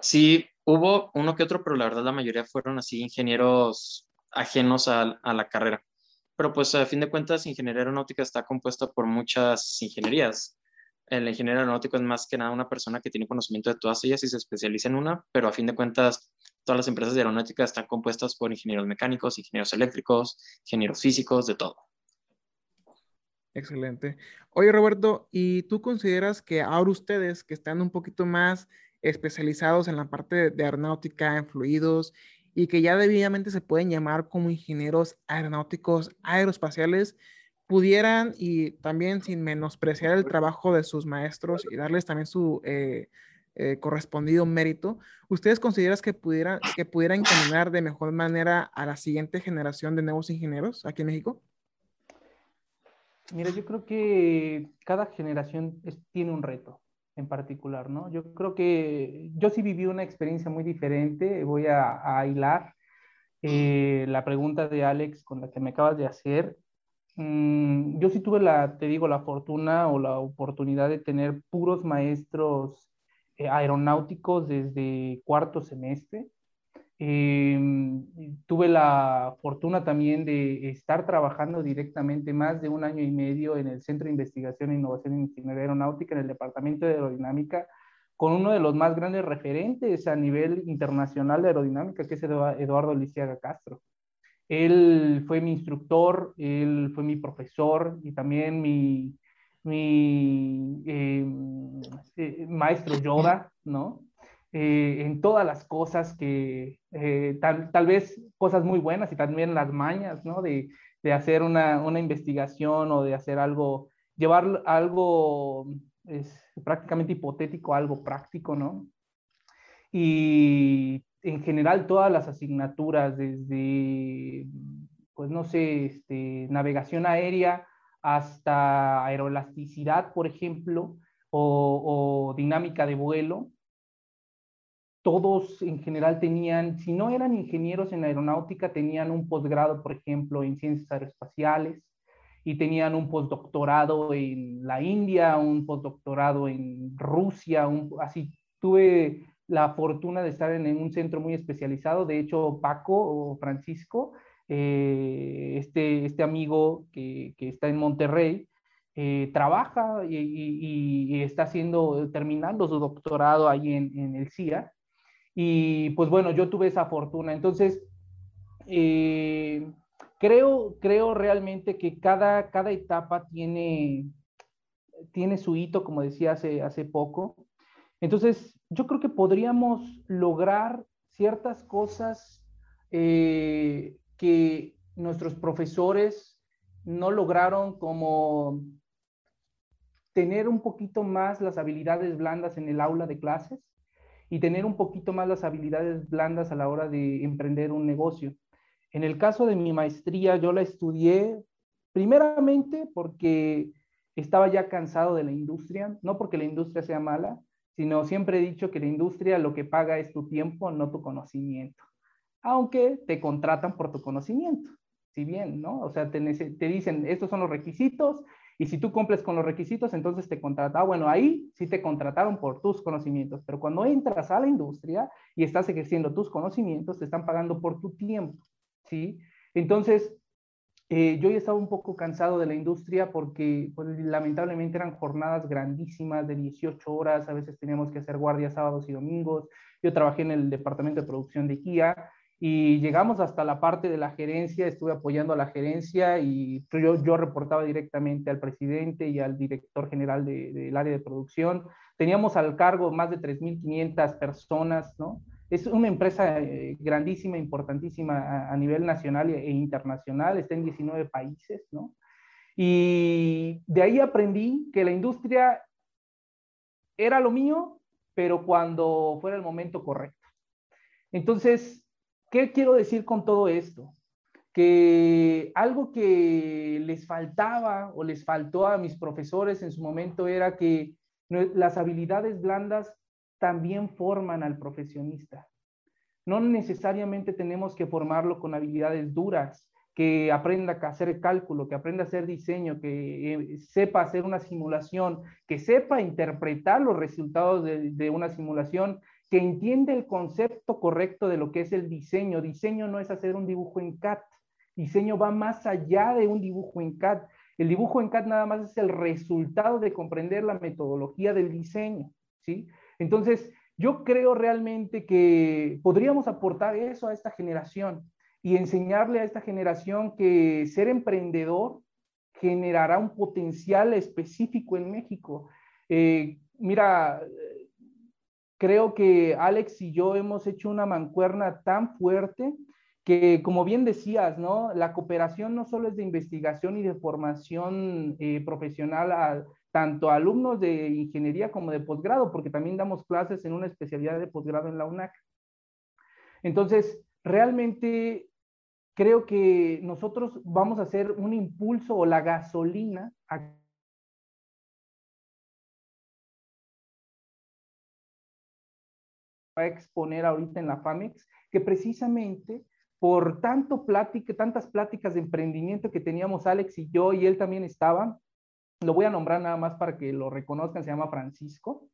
sí, Hubo uno que otro, pero la verdad la mayoría fueron así ingenieros ajenos a, la carrera. Pero pues a fin de cuentas, ingeniería aeronáutica está compuesta por muchas ingenierías. El ingeniero aeronáutico es más que nada una persona que tiene conocimiento de todas ellas y se especializa en una, pero a fin de cuentas, todas las empresas de aeronáutica están compuestas por ingenieros mecánicos, ingenieros eléctricos, ingenieros físicos, de todo. Excelente. Oye, Roberto, ¿y tú consideras que ahora ustedes que están un poquito más especializados en la parte de aeronáutica, en fluidos, y que ya debidamente se pueden llamar como ingenieros aeronáuticos aeroespaciales, pudieran y también sin menospreciar el trabajo de sus maestros y darles también su eh, eh, correspondido mérito, ¿ustedes consideran que pudieran, que de mejor manera a la siguiente generación de nuevos ingenieros aquí en México? Mira, yo creo que cada generación tiene un reto en particular, ¿no? Yo creo que yo sí viví una experiencia muy diferente, voy a, a hilar eh, la pregunta de Alex con la que me acabas de hacer. Mm, yo sí tuve la, te digo, la fortuna o la oportunidad de tener puros maestros eh, aeronáuticos desde cuarto semestre. Em, tuve la fortuna también de estar trabajando directamente más de un año y medio en el Centro de Investigación e Innovación en Ingeniería Aeronáutica, en el Departamento de Aerodinámica, con uno de los más grandes referentes a nivel internacional de aerodinámica, que es Eduardo Lisiaga Castro. Él fue mi instructor, él fue mi profesor y también mi, mi em, eh, maestro Yoda, ¿no? Eh, en todas las cosas que, eh, tal, tal, vez cosas muy buenas y también las mañas, ¿no? De, de hacer una, una, investigación o de hacer algo, llevar algo es prácticamente hipotético, algo práctico, ¿no? Y en general todas las asignaturas, desde, pues no sé, este, navegación aérea hasta aeroelasticidad, por ejemplo, o, o dinámica de vuelo, todos en general tenían, si no eran ingenieros en aeronáutica, tenían un posgrado, por ejemplo, en ciencias aeroespaciales y tenían un postdoctorado en la India, un postdoctorado en Rusia, así tuve la fortuna de estar en, un centro muy especializado. De hecho, Paco o Francisco, eh, este, este amigo que, que, está en Monterrey, eh, trabaja y, está haciendo, terminando su doctorado ahí en, en el CIA. Y pues bueno, yo tuve esa fortuna. Entonces, eh, creo, creo realmente que cada, cada etapa tiene, tiene su hito, como decía hace, hace poco. Entonces, yo creo que podríamos lograr ciertas cosas eh, que nuestros profesores no lograron como tener un poquito más las habilidades blandas en el aula de clases y tener un poquito más las habilidades blandas a la hora de emprender un negocio. En el caso de mi maestría, yo la estudié primeramente porque estaba ya cansado de la industria, no porque la industria sea mala, sino siempre he dicho que la industria lo que paga es tu tiempo, no tu conocimiento. Aunque te contratan por tu conocimiento, si bien, ¿no? O sea, te, te dicen, estos son los requisitos y si tú cumples con los requisitos, entonces te contratan. Ah, bueno, ahí sí te contrataron por tus conocimientos, pero cuando entras a la industria y estás ejerciendo tus conocimientos, te están pagando por tu tiempo, ¿sí? Entonces, eh, yo ya estaba un poco cansado de la industria porque pues, lamentablemente eran jornadas grandísimas de 18 horas, a veces teníamos que hacer guardias sábados y domingos. Yo trabajé en el departamento de producción de Kia y llegamos hasta la parte de la gerencia, estuve apoyando a la gerencia y yo, yo reportaba directamente al presidente y al director general del área de producción. Teníamos al cargo más de 3.500 personas, ¿no? Es una empresa eh, grandísima, importantísima a, nivel nacional e internacional, está en 19 países, ¿no? Y de ahí aprendí que la industria era lo mío, pero cuando fuera el momento correcto. Entonces, ¿qué quiero decir con todo esto? Que algo que les faltaba o les faltó a mis profesores en su momento era que las habilidades blandas también forman al profesionista. No necesariamente tenemos que formarlo con habilidades duras, que aprenda a hacer cálculo, que aprenda a hacer diseño, que eh, sepa hacer una simulación, que sepa interpretar los resultados de, una simulación, que entienda el concepto correcto de lo que es el diseño. Diseño no es hacer un dibujo en CAD. Diseño va más allá de un dibujo en CAD. El dibujo en CAD nada más es el resultado de comprender la metodología del diseño, ¿sí? Entonces, yo creo realmente que podríamos aportar eso a esta generación y enseñarle a esta generación que ser emprendedor generará un potencial específico en México. Eh, mira, creo que Alex y yo hemos hecho una mancuerna tan fuerte que, como bien decías, ¿no? La cooperación no solo es de investigación y de formación eh, profesional tanto alumnos de ingeniería como de posgrado, porque también damos clases en una especialidad de posgrado en la UNAC. Entonces, realmente creo que nosotros vamos a hacer un impulso o la gasolina a a exponer ahorita en la FAMEX, que precisamente por tanto plática, tantas pláticas de emprendimiento que teníamos Alex y yo, y él también estaba, lo voy a nombrar nada más para que lo reconozcan, se llama Francisco,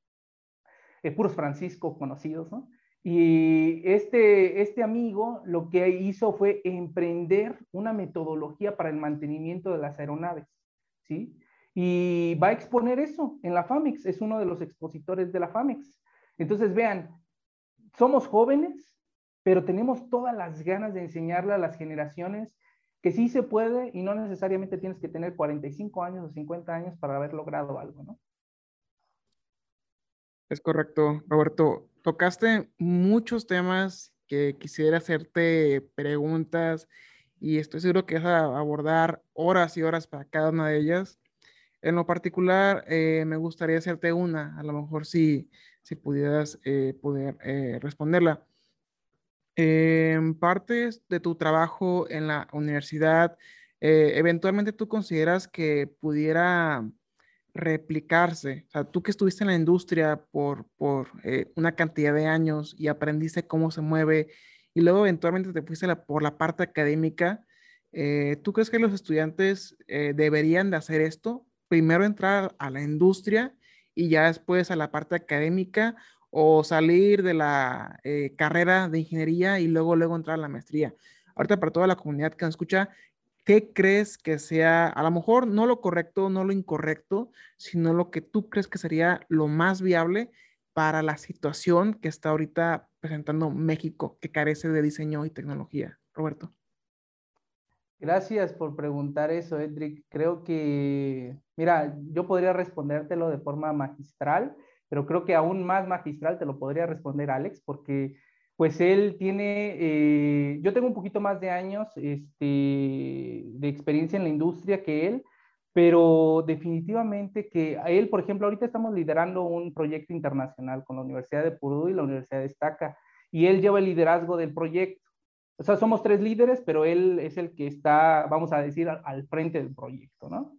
eh, puros Francisco conocidos, ¿no? Y este, este amigo lo que hizo fue emprender una metodología para el mantenimiento de las aeronaves, ¿sí? Y va a exponer eso en la FAMEX, es uno de los expositores de la FAMEX. Entonces, vean, somos jóvenes, pero tenemos todas las ganas de enseñarle a las generaciones que sí se puede y no necesariamente tienes que tener 45 años o 50 años para haber logrado algo, ¿no? Es correcto, Roberto. Tocaste muchos temas que quisiera hacerte preguntas y estoy seguro que vas a abordar horas y horas para cada una de ellas. En lo particular, eh, me gustaría hacerte una, a lo mejor si, si pudieras eh, poder eh, responderla. En partes de tu trabajo en la universidad, eh, eventualmente tú consideras que pudiera replicarse, o sea, tú que estuviste en la industria por, por eh, una cantidad de años y aprendiste cómo se mueve y luego eventualmente te fuiste por la parte académica, eh, ¿tú crees que los estudiantes deberían de hacer esto? Primero entrar a la industria y ya después a la parte académica o salir de la eh, carrera de ingeniería y luego, luego entrar a la maestría. Ahorita para toda la comunidad que nos escucha, ¿qué crees que sea, a lo mejor no lo correcto, no lo incorrecto, sino lo que tú crees que sería lo más viable para la situación que está ahorita presentando México, que carece de diseño y tecnología? Roberto. Gracias por preguntar eso, Edric. Creo que, mira, yo podría respondértelo de forma magistral, pero creo que aún más magistral te lo podría responder Alex, porque pues él tiene, eh, yo tengo un poquito más de años este, de experiencia en la industria que él, pero definitivamente que a él, por ejemplo, ahorita estamos liderando un proyecto internacional con la Universidad de Purdue y la Universidad de Estaca, y él lleva el liderazgo del proyecto. O sea, somos tres líderes, pero él es el que está, vamos a decir, al frente del proyecto, ¿no?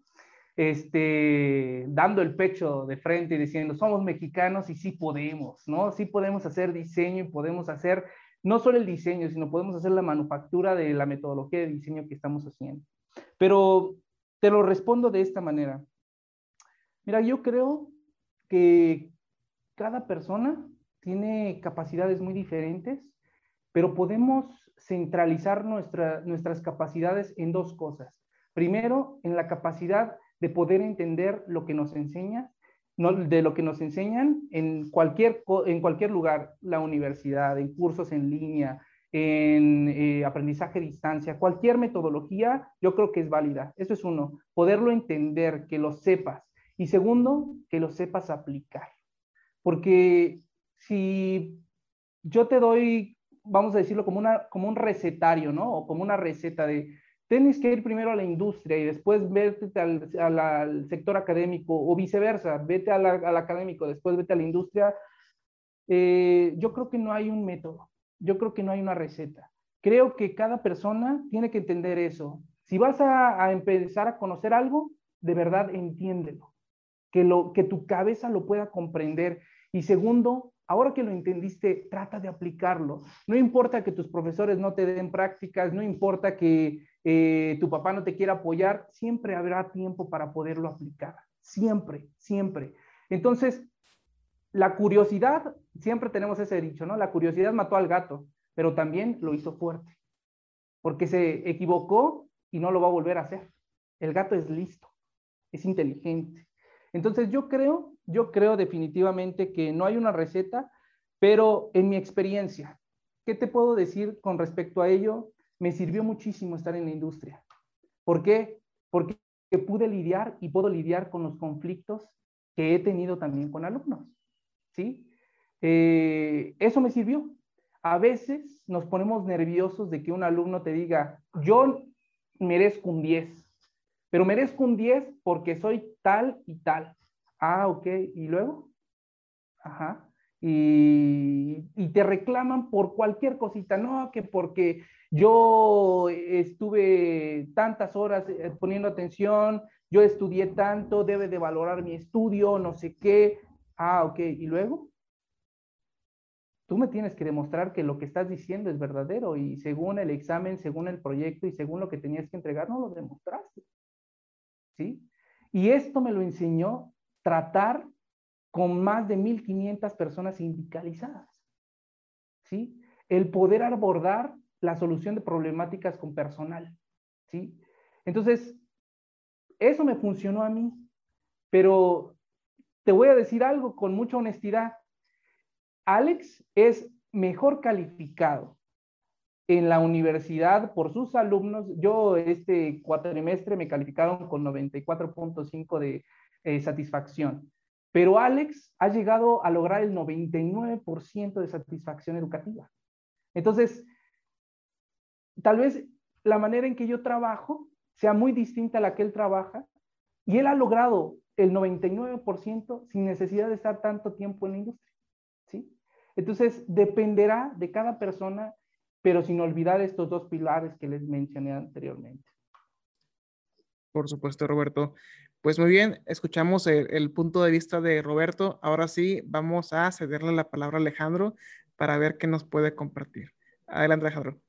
este, dando el pecho de frente y diciendo, somos mexicanos y sí podemos, ¿no? Sí podemos hacer diseño y podemos hacer no solo el diseño, sino podemos hacer la manufactura de la metodología de diseño que estamos haciendo. Pero te lo respondo de esta manera. Mira, yo creo que cada persona tiene capacidades muy diferentes, pero podemos centralizar nuestras capacidades en dos cosas. Primero, en la capacidad de poder entender lo que nos enseña, no, de lo que nos enseñan en cualquier, en cualquier lugar, la universidad, en cursos en línea, en eh, aprendizaje a distancia, cualquier metodología, yo creo que es válida. Eso es uno, poderlo entender, que lo sepas. Y segundo, que lo sepas aplicar. Porque si yo te doy, vamos a decirlo como, una, como un recetario, ¿no? O como una receta de, tienes que ir primero a la industria y después vete al, sector académico o viceversa, vete al, académico, después vete a la industria. Eh, yo creo que no hay un método yo creo que no hay una receta. Creo que cada persona tiene que entender eso. Si vas a, empezar a conocer algo, de verdad entiéndelo, que, lo, que tu cabeza lo pueda comprender. Y segundo, ahora que lo entendiste, trata de aplicarlo. No importa que tus profesores no te den prácticas, no importa que eh, tu papá no te quiera apoyar, siempre habrá tiempo para poderlo aplicar. Siempre, siempre. Entonces, la curiosidad, siempre tenemos ese dicho, ¿no? La curiosidad mató al gato, pero también lo hizo fuerte, porque se equivocó y no lo va a volver a hacer. El gato es listo, es inteligente. Entonces yo creo, yo creo definitivamente que no hay una receta, pero en mi experiencia, ¿qué te puedo decir con respecto a ello? Me sirvió muchísimo estar en la industria. ¿Por qué? Porque pude lidiar y puedo lidiar con los conflictos que he tenido también con alumnos. ¿sí? Eh, eso me sirvió. A veces nos ponemos nerviosos de que un alumno te diga, yo merezco un 10, pero merezco un 10 porque soy tal y tal. Ah, ok, ¿y luego? Ajá. Y, y, te reclaman por cualquier cosita, no, que porque yo estuve tantas horas eh, poniendo atención, yo estudié tanto, debe de valorar mi estudio, no sé qué. Ah, ok, ¿y luego? Tú me tienes que demostrar que lo que estás diciendo es verdadero y según el examen, según el proyecto y según lo que tenías que entregar, no lo demostraste. ¿Sí? Y esto me lo enseñó tratar con más de 1.500 personas sindicalizadas. ¿Sí? El poder abordar la solución de problemáticas con personal. ¿Sí? Entonces, eso me funcionó a mí, pero te voy a decir algo con mucha honestidad. Alex es mejor calificado en la universidad por sus alumnos. Yo este cuatrimestre me calificaron con 94.5 de eh, satisfacción, pero Alex ha llegado a lograr el 99% de satisfacción educativa. Entonces, tal vez la manera en que yo trabajo sea muy distinta a la que él trabaja y él ha logrado el 99% sin necesidad de estar tanto tiempo en la industria. ¿sí? Entonces, dependerá de cada persona, pero sin olvidar estos dos pilares que les mencioné anteriormente. Por supuesto, Roberto. Pues muy bien, escuchamos el, punto de vista de Roberto. Ahora sí, vamos a cederle la palabra a Alejandro para ver qué nos puede compartir. Adelante, Alejandro.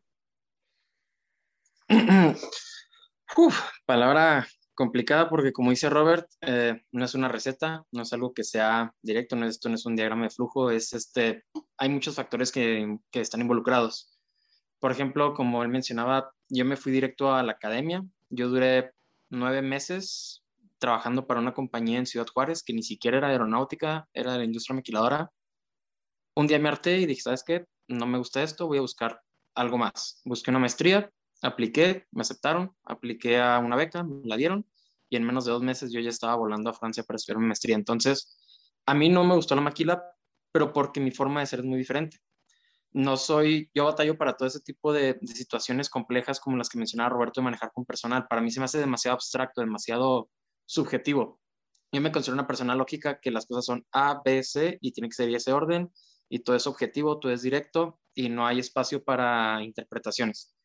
Uf, palabra complicada porque, como dice Robert, eh, no es una receta, no es algo que sea directo, no, esto no es un diagrama de flujo, es este, hay muchos factores que, que están involucrados. Por ejemplo, como él mencionaba, yo me fui directo a la academia, yo duré nueve meses trabajando para una compañía en Ciudad Juárez que ni siquiera era aeronáutica, era de la industria maquiladora. Un día me harté y dije, ¿sabes qué? No me gusta esto, voy a buscar algo más. Busqué una maestría, apliqué, me aceptaron, apliqué a una beca, me la dieron y en menos de dos meses yo ya estaba volando a Francia para estudiar mi maestría. Entonces, a mí no me gustó la maquila, pero porque mi forma de ser es muy diferente. No soy, yo batallo para todo ese tipo de, situaciones complejas como las que mencionaba Roberto de manejar con personal. Para mí se me hace demasiado abstracto, demasiado subjetivo. Yo me considero una persona lógica que las cosas son A, B, C y tiene que ser ese orden y todo es objetivo, todo es directo y no hay espacio para interpretaciones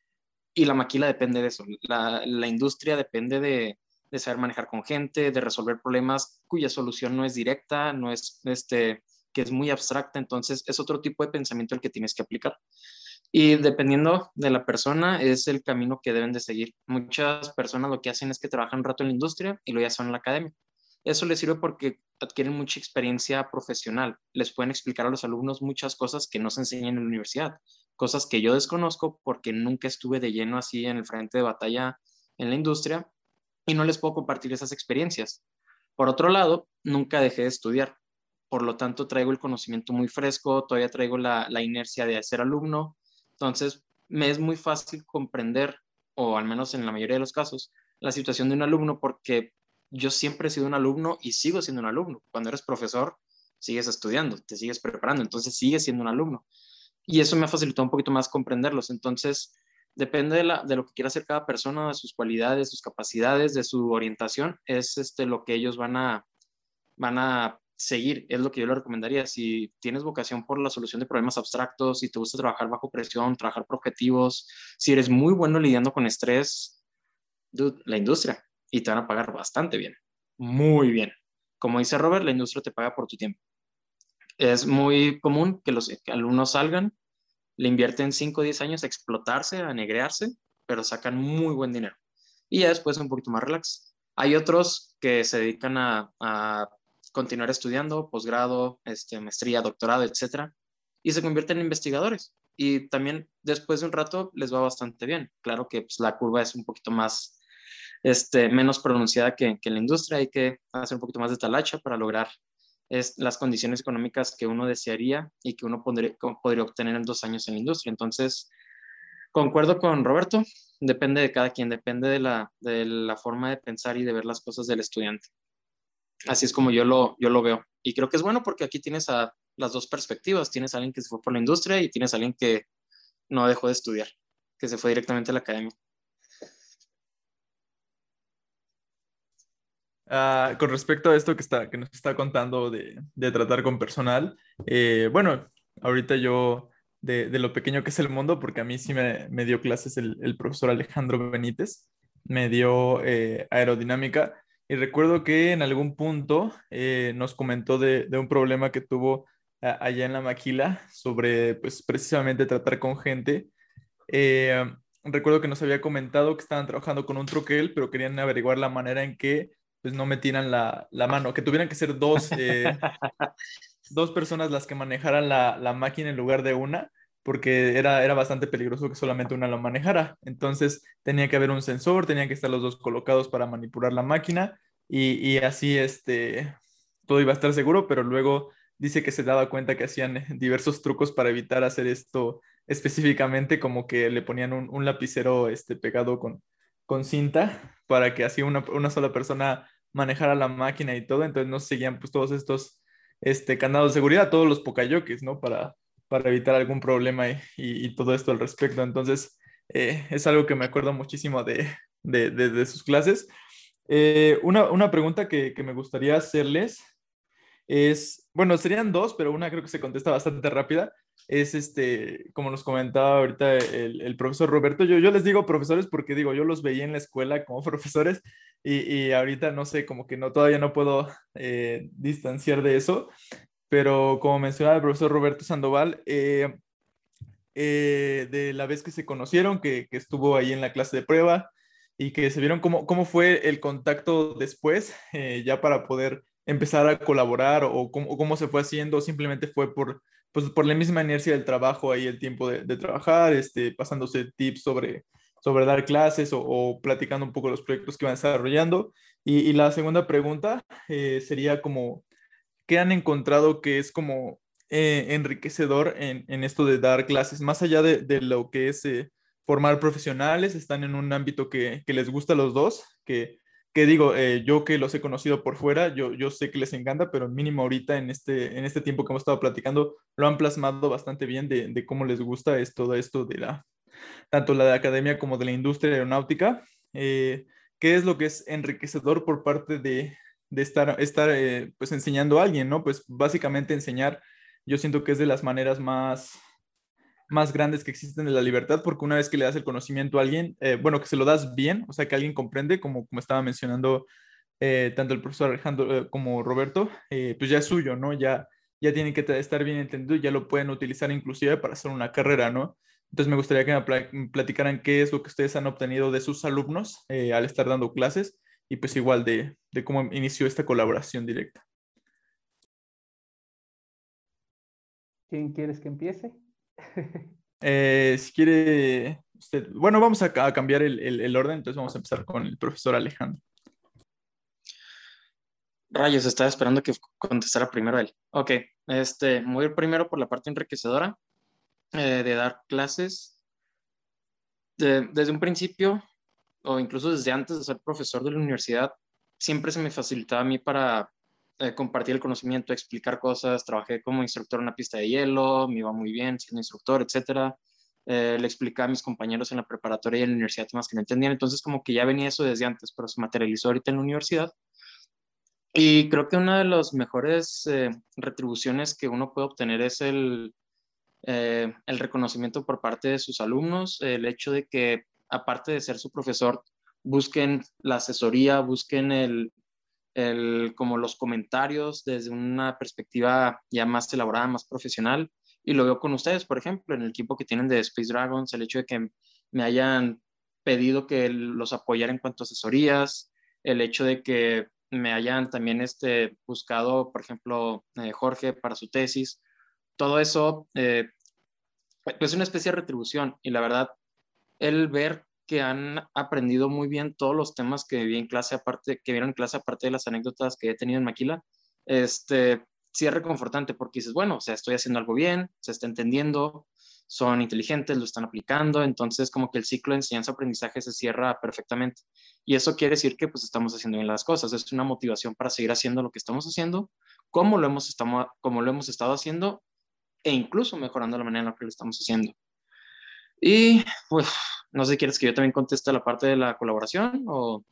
y la maquila depende de eso. La, industria depende de, de, saber manejar con gente, de resolver problemas cuya solución no es directa, no es este, que es muy abstracta, entonces es otro tipo de pensamiento el que tienes que aplicar. Y dependiendo de la persona, es el camino que deben de seguir. Muchas personas lo que hacen es que trabajan un rato en la industria y lo ya son en la academia. Eso les sirve porque adquieren mucha experiencia profesional. Les pueden explicar a los alumnos muchas cosas que no se enseñan en la universidad cosas que yo desconozco porque nunca estuve de lleno así en el frente de batalla en la industria y no les puedo compartir esas experiencias. Por otro lado, nunca dejé de estudiar, por lo tanto traigo el conocimiento muy fresco, todavía traigo la, la inercia de ser alumno, entonces me es muy fácil comprender, o al menos en la mayoría de los casos, la situación de un alumno porque yo siempre he sido un alumno y sigo siendo un alumno. Cuando eres profesor, sigues estudiando, te sigues preparando, entonces sigues siendo un alumno. Y eso me ha facilitado un poquito más comprenderlos. Entonces, depende de, lo que quiera hacer cada persona, de sus cualidades, sus capacidades, de su orientación, es este, lo que ellos van a, van a seguir, es lo que yo le recomendaría. Si tienes vocación por la solución de problemas abstractos, si te gusta trabajar bajo presión, trabajar por objetivos, si eres muy bueno lidiando con estrés, la industria, y te van a pagar bastante bien, muy bien. Como dice Robert, la industria te paga por tu tiempo. Es muy común que los alumnos salgan, le invierten 5 o 10 años a explotarse, a negrearse, pero sacan muy buen dinero. Y ya después un poquito más relax. Hay otros que se dedican a, a continuar estudiando, posgrado, este, maestría, doctorado, etcétera, y se convierten en investigadores. Y también después de un rato les va bastante bien. Claro que pues, la curva es un poquito más, este, menos pronunciada que, que la industria. Hay que hacer un poquito más de talacha para lograr es, las condiciones económicas que uno desearía y que uno podría, podría obtener en dos años en la industria. Entonces, concuerdo con Roberto, depende de cada quien, depende de la, de la forma de pensar y de ver las cosas del estudiante. Así es como yo lo, yo lo veo. Y creo que es bueno porque aquí tienes a las dos perspectivas. Tienes a alguien que se fue por la industria y tienes a alguien que no dejó de estudiar, que se fue directamente a la academia. Uh, con respecto a esto que, está, que nos está contando de, de tratar con personal, eh, bueno, ahorita yo, de, de, lo pequeño que es el mundo, porque a mí sí me, me dio clases el, el, profesor Alejandro Benítez, me dio eh, aerodinámica y recuerdo que en algún punto eh, nos comentó de, de, un problema que tuvo allá en la maquila sobre, pues, precisamente tratar con gente. Eh, recuerdo que nos había comentado que estaban trabajando con un troquel, pero querían averiguar la manera en que pues, no metieran la, la mano, que tuvieran que ser dos, eh, dos personas las que manejaran la, la máquina en lugar de una porque era, era bastante peligroso que solamente una lo manejara. Entonces tenía que haber un sensor, tenían que estar los dos colocados para manipular la máquina y, y, así este, todo iba a estar seguro, pero luego dice que se daba cuenta que hacían diversos trucos para evitar hacer esto específicamente, como que le ponían un, lapicero este, pegado con, con cinta para que así una, una sola persona manejara la máquina y todo, entonces no seguían pues todos estos este, candados de seguridad, todos los pocayokis, ¿no? Para, para evitar algún problema y, y, todo esto al respecto. Entonces, eh, es algo que me acuerdo muchísimo de, de, de, de sus clases. Eh, una, una, pregunta que, que, me gustaría hacerles es, bueno, serían dos, pero una creo que se contesta bastante rápida. Es este, como nos comentaba ahorita el, el profesor Roberto, yo, yo les digo profesores porque digo, yo los veía en la escuela como profesores y, y ahorita no sé, como que no, todavía no puedo eh, distanciar de eso, pero como mencionaba el profesor Roberto Sandoval, eh, eh, de la vez que se conocieron, que, estuvo ahí en la clase de prueba y que se vieron cómo, cómo fue el contacto después, eh, ya para poder empezar a colaborar o cómo, cómo, se fue haciendo, simplemente fue por, pues, por la misma inercia del trabajo ahí, el tiempo de, trabajar, este, pasándose tips sobre, sobre dar clases o, platicando un poco los proyectos que van desarrollando. Y, la segunda pregunta sería como, ¿qué han encontrado que es como eh, enriquecedor en, en, esto de dar clases? Más allá de, de lo que es eh, formar profesionales, están en un ámbito que, que les gusta a los dos, que, que digo, eh, yo que los he conocido por fuera, yo, yo sé que les encanta, pero mínimo ahorita en este, en este tiempo que hemos estado platicando, lo han plasmado bastante bien de, de cómo les gusta es todo esto de la, tanto la de academia como de la industria aeronáutica. Eh, ¿Qué es lo que es enriquecedor por parte de, de estar, estar eh, pues enseñando a alguien, ¿no? Pues básicamente enseñar, yo siento que es de las maneras más, más grandes que existen de la libertad, porque una vez que le das el conocimiento a alguien, eh, bueno, que se lo das bien, o sea, que alguien comprende, como, como estaba mencionando eh, tanto el profesor Alejandro como Roberto, pues ya es suyo, ¿no? Ya, ya tienen que estar bien entendido, ya lo pueden utilizar inclusive para hacer una carrera, ¿no? Entonces me gustaría que me platicaran qué es lo que ustedes han obtenido de sus alumnos al estar dando clases y pues igual de, de cómo inició esta colaboración directa. ¿Quién quieres que empiece? eh, si quiere usted, bueno, vamos a, a cambiar el, el, el, orden, entonces vamos a empezar con el profesor Alejandro. Rayos, estaba esperando que contestara primero él. Ok, este, voy a ir primero por la parte enriquecedora eh, de dar clases. desde un principio, o incluso desde antes de ser profesor de la universidad, siempre se me facilitaba a mí para eh, compartir el conocimiento, explicar cosas. Trabajé como instructor en una pista de hielo, me iba muy bien siendo instructor, etcétera. Eh, le explicaba a mis compañeros en la preparatoria y en la universidad temas que no entendían. Entonces, como que ya venía eso desde antes, pero se materializó ahorita en la universidad. Y creo que una de las mejores eh, retribuciones que uno puede obtener es el, eh, el reconocimiento por parte de sus alumnos, el hecho de que, aparte de ser su profesor, busquen la asesoría, busquen el, el, como los comentarios desde una perspectiva ya más elaborada, más profesional. Y lo veo con ustedes, por ejemplo, en el equipo que tienen de Space Dragons, el hecho de que me hayan pedido que los apoyara en cuanto a asesorías, el hecho de que me hayan también este, buscado, por ejemplo, eh, Jorge para su tesis. Todo eso eh, es una especie de retribución y la verdad, el ver que han aprendido muy bien todos los temas que vi en clase, aparte, que vieron en clase, aparte de las anécdotas que he tenido en Maquila, este, sí es reconfortante porque dices, bueno, o sea, estoy haciendo algo bien, se está entendiendo, son inteligentes, lo están aplicando, entonces como que el ciclo de enseñanza-aprendizaje se cierra perfectamente. Y eso quiere decir que pues estamos haciendo bien las cosas, es una motivación para seguir haciendo lo que estamos haciendo, como lo hemos, estamos, como lo hemos estado haciendo e incluso mejorando la manera en la que lo estamos haciendo. Y pues no sé, ¿quieres que yo también conteste la parte de la colaboración o,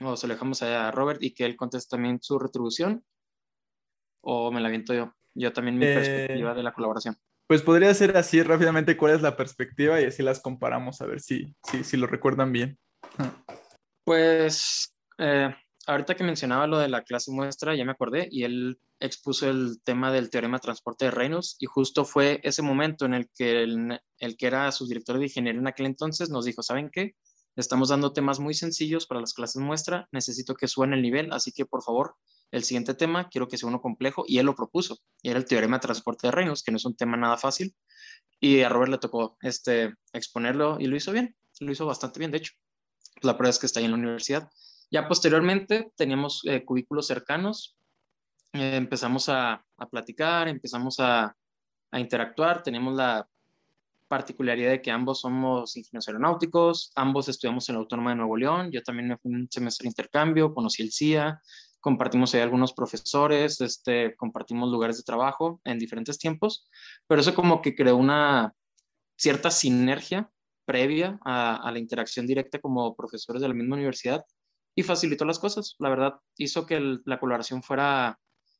o se lo dejamos a Robert y que él conteste también su retribución? ¿O me la aviento yo? Yo también mi eh, perspectiva de la colaboración. Pues podría ser así rápidamente cuál es la perspectiva y así las comparamos a ver si, si, si lo recuerdan bien. Pues eh, ahorita que mencionaba lo de la clase muestra, ya me acordé, y él expuso el tema del teorema de transporte de Reynolds, y justo fue ese momento en el que el, que era su director de ingeniería en aquel entonces nos dijo, ¿saben qué? Estamos dando temas muy sencillos para las clases muestra, necesito que suban el nivel, así que por favor el siguiente tema quiero que sea uno complejo y él lo propuso. Y era el teorema de transporte de reinos, que no es un tema nada fácil. Y a Robert le tocó este, exponerlo y lo hizo bien, lo hizo bastante bien, de hecho. La prueba es que está ahí en la universidad. Ya posteriormente teníamos eh, cubículos cercanos, eh, empezamos a, a, platicar, empezamos a, a interactuar, tenemos la particularidad de que ambos somos ingenieros aeronáuticos, ambos estudiamos en la Autónoma de Nuevo León, yo también me fui un semestre de intercambio, conocí el CIA, compartimos ahí algunos profesores, este, compartimos lugares de trabajo en diferentes tiempos, pero eso como que creó una cierta sinergia previa a, la interacción directa como profesores de la misma universidad y facilitó las cosas. La verdad, hizo que la colaboración fuera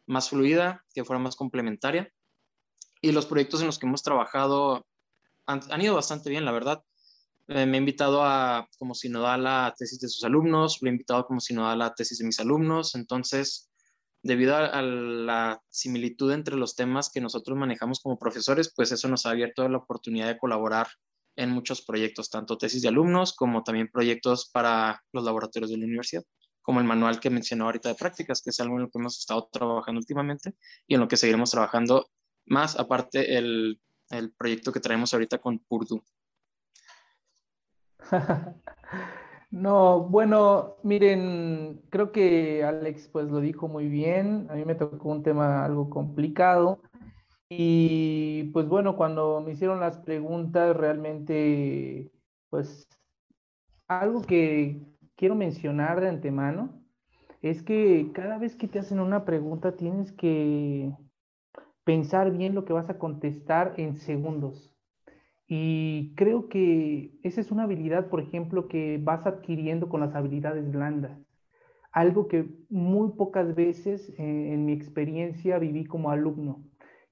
más fluida, que fuera más complementaria. Y los proyectos en los que hemos trabajado han, ido bastante bien, la verdad. Eh, me ha invitado a, como si no da la tesis de sus alumnos, lo he invitado como si no da la tesis de mis alumnos. Entonces, debido a, la similitud entre los temas que nosotros manejamos como profesores, pues eso nos ha abierto la oportunidad de colaborar en muchos proyectos, tanto tesis de alumnos como también proyectos para los laboratorios de la universidad, como el manual que mencionó ahorita de prácticas, que es algo en lo que hemos estado trabajando últimamente y en lo que seguiremos trabajando más, aparte el, el proyecto que traemos ahorita con Purdue. No, bueno, miren, creo que Alex pues lo dijo muy bien. A mí me tocó un tema algo complicado. Y pues bueno, cuando me hicieron las preguntas, realmente, pues algo que quiero mencionar de antemano es que cada vez que te hacen una pregunta tienes que pensar bien lo que vas a contestar en segundos. Y creo que esa es una habilidad, por ejemplo, que vas adquiriendo con las habilidades blandas. Algo que muy pocas veces eh, en mi experiencia viví como alumno.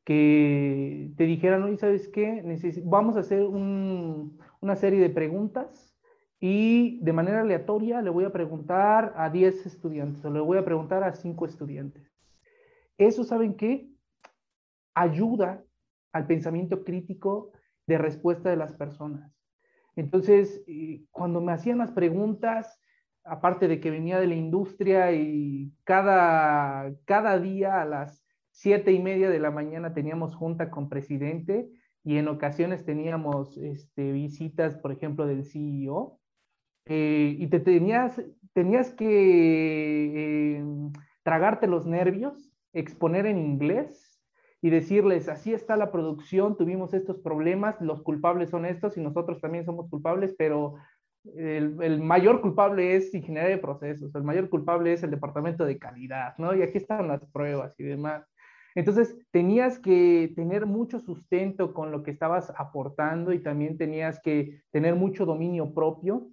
Que te dijeran, oye, ¿sabes qué? vamos a hacer una serie de preguntas y de manera aleatoria le voy a preguntar a 10 estudiantes o le voy a preguntar a 5 estudiantes. Eso, ¿saben qué? Ayuda al pensamiento crítico de respuesta de las personas. Entonces, eh, cuando me hacían las preguntas, aparte de que venía de la industria y cada, cada día a las siete y media de la mañana teníamos junta con presidente y en ocasiones teníamos este, visitas, por ejemplo, del CEO, eh, y te tenías, tenías que eh, tragarte los nervios, exponer en inglés y decirles, así está la producción, tuvimos estos problemas, los culpables son estos y nosotros también somos culpables, pero el, mayor culpable es ingeniería de procesos, el mayor culpable es el departamento de calidad, ¿no? Y aquí están las pruebas y demás. Entonces, tenías que tener mucho sustento con lo que estabas aportando y también tenías que tener mucho dominio propio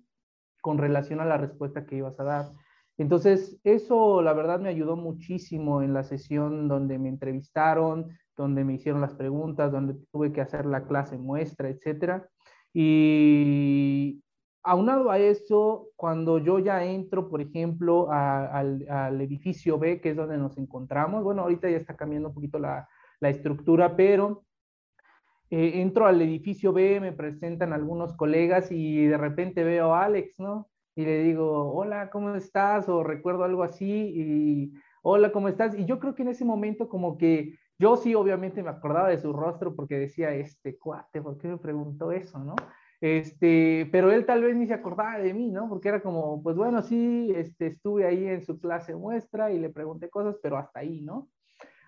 con relación a la respuesta que ibas a dar. Entonces, eso la verdad me ayudó muchísimo en la sesión donde me entrevistaron, donde me hicieron las preguntas, donde tuve que hacer la clase muestra, etcétera. Y, Aunado a eso, cuando yo ya entro, por ejemplo, al, edificio B, que es donde nos encontramos, bueno, ahorita ya está cambiando un poquito la, estructura, pero eh, entro al edificio B, me presentan algunos colegas y de repente veo a Alex, ¿no? Y le digo, hola, ¿cómo estás? O recuerdo algo así y, hola, ¿cómo estás? Y yo creo que en ese momento como que yo sí, obviamente me acordaba de su rostro porque decía, este cuate, ¿por qué me preguntó eso, no? Este, pero él tal vez ni se acordaba de mí, ¿no? Porque era como, pues bueno, sí, este, estuve ahí en su clase muestra y le pregunté cosas, pero hasta ahí, ¿no?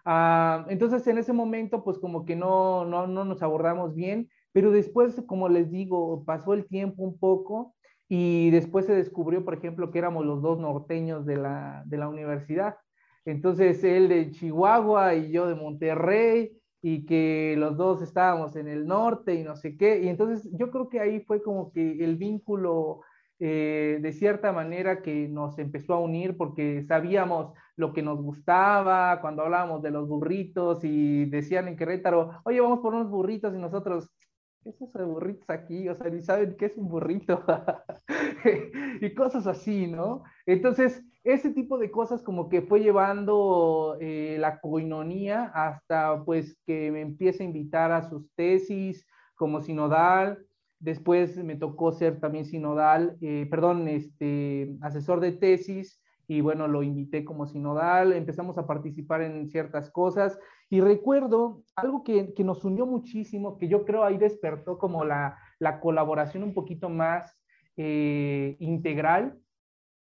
Ah, entonces, en ese momento, pues como que no, no, no nos abordamos bien, pero después, como les digo, pasó el tiempo un poco y después se descubrió, por ejemplo, que éramos los dos norteños de la, de la universidad. Entonces, él de Chihuahua y yo de Monterrey, y que los dos estábamos en el norte y no sé qué. Y entonces yo creo que ahí fue como que el vínculo eh, de cierta manera que nos empezó a unir porque sabíamos lo que nos gustaba cuando hablábamos de los burritos y decían en Querétaro, oye, vamos por unos burritos y nosotros, ¿qué burritos aquí? O sea, ni saben qué es un burrito. y cosas así, ¿no? Entonces, ese tipo de cosas como que fue llevando eh, la coinonía hasta pues que me empieza a invitar a sus tesis como sinodal. Después me tocó ser también sinodal, eh, perdón, este, asesor de tesis y bueno, lo invité como sinodal, empezamos a participar en ciertas cosas y recuerdo algo que, que nos unió muchísimo, que yo creo ahí despertó como la, la colaboración un poquito más eh, integral,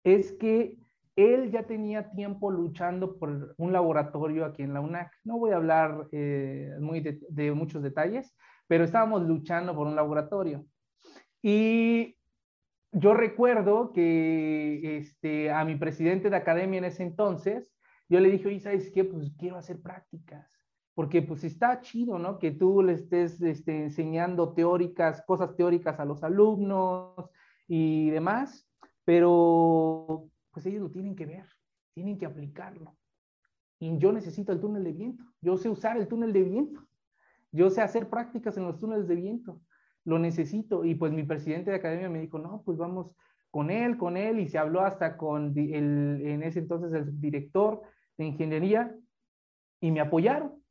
es que él ya tenía tiempo luchando por un laboratorio aquí en la UNAC. No voy a hablar eh, muy de, muchos detalles, pero estábamos luchando por un laboratorio. Y yo recuerdo que este, a mi presidente de academia en ese entonces, yo le dije, oye, ¿sabes qué? Pues quiero hacer prácticas. Porque pues está chido, ¿no? Que tú le estés este, enseñando teóricas, cosas teóricas a los alumnos y demás, pero pues ellos lo tienen que ver, tienen que aplicarlo. Y yo necesito el túnel de viento, yo sé usar el túnel de viento, yo sé hacer prácticas en los túneles de viento, lo necesito. Y pues mi presidente de academia me dijo, no, pues vamos con él, con él, y se habló hasta con el, en ese entonces el director de ingeniería, y me apoyaron.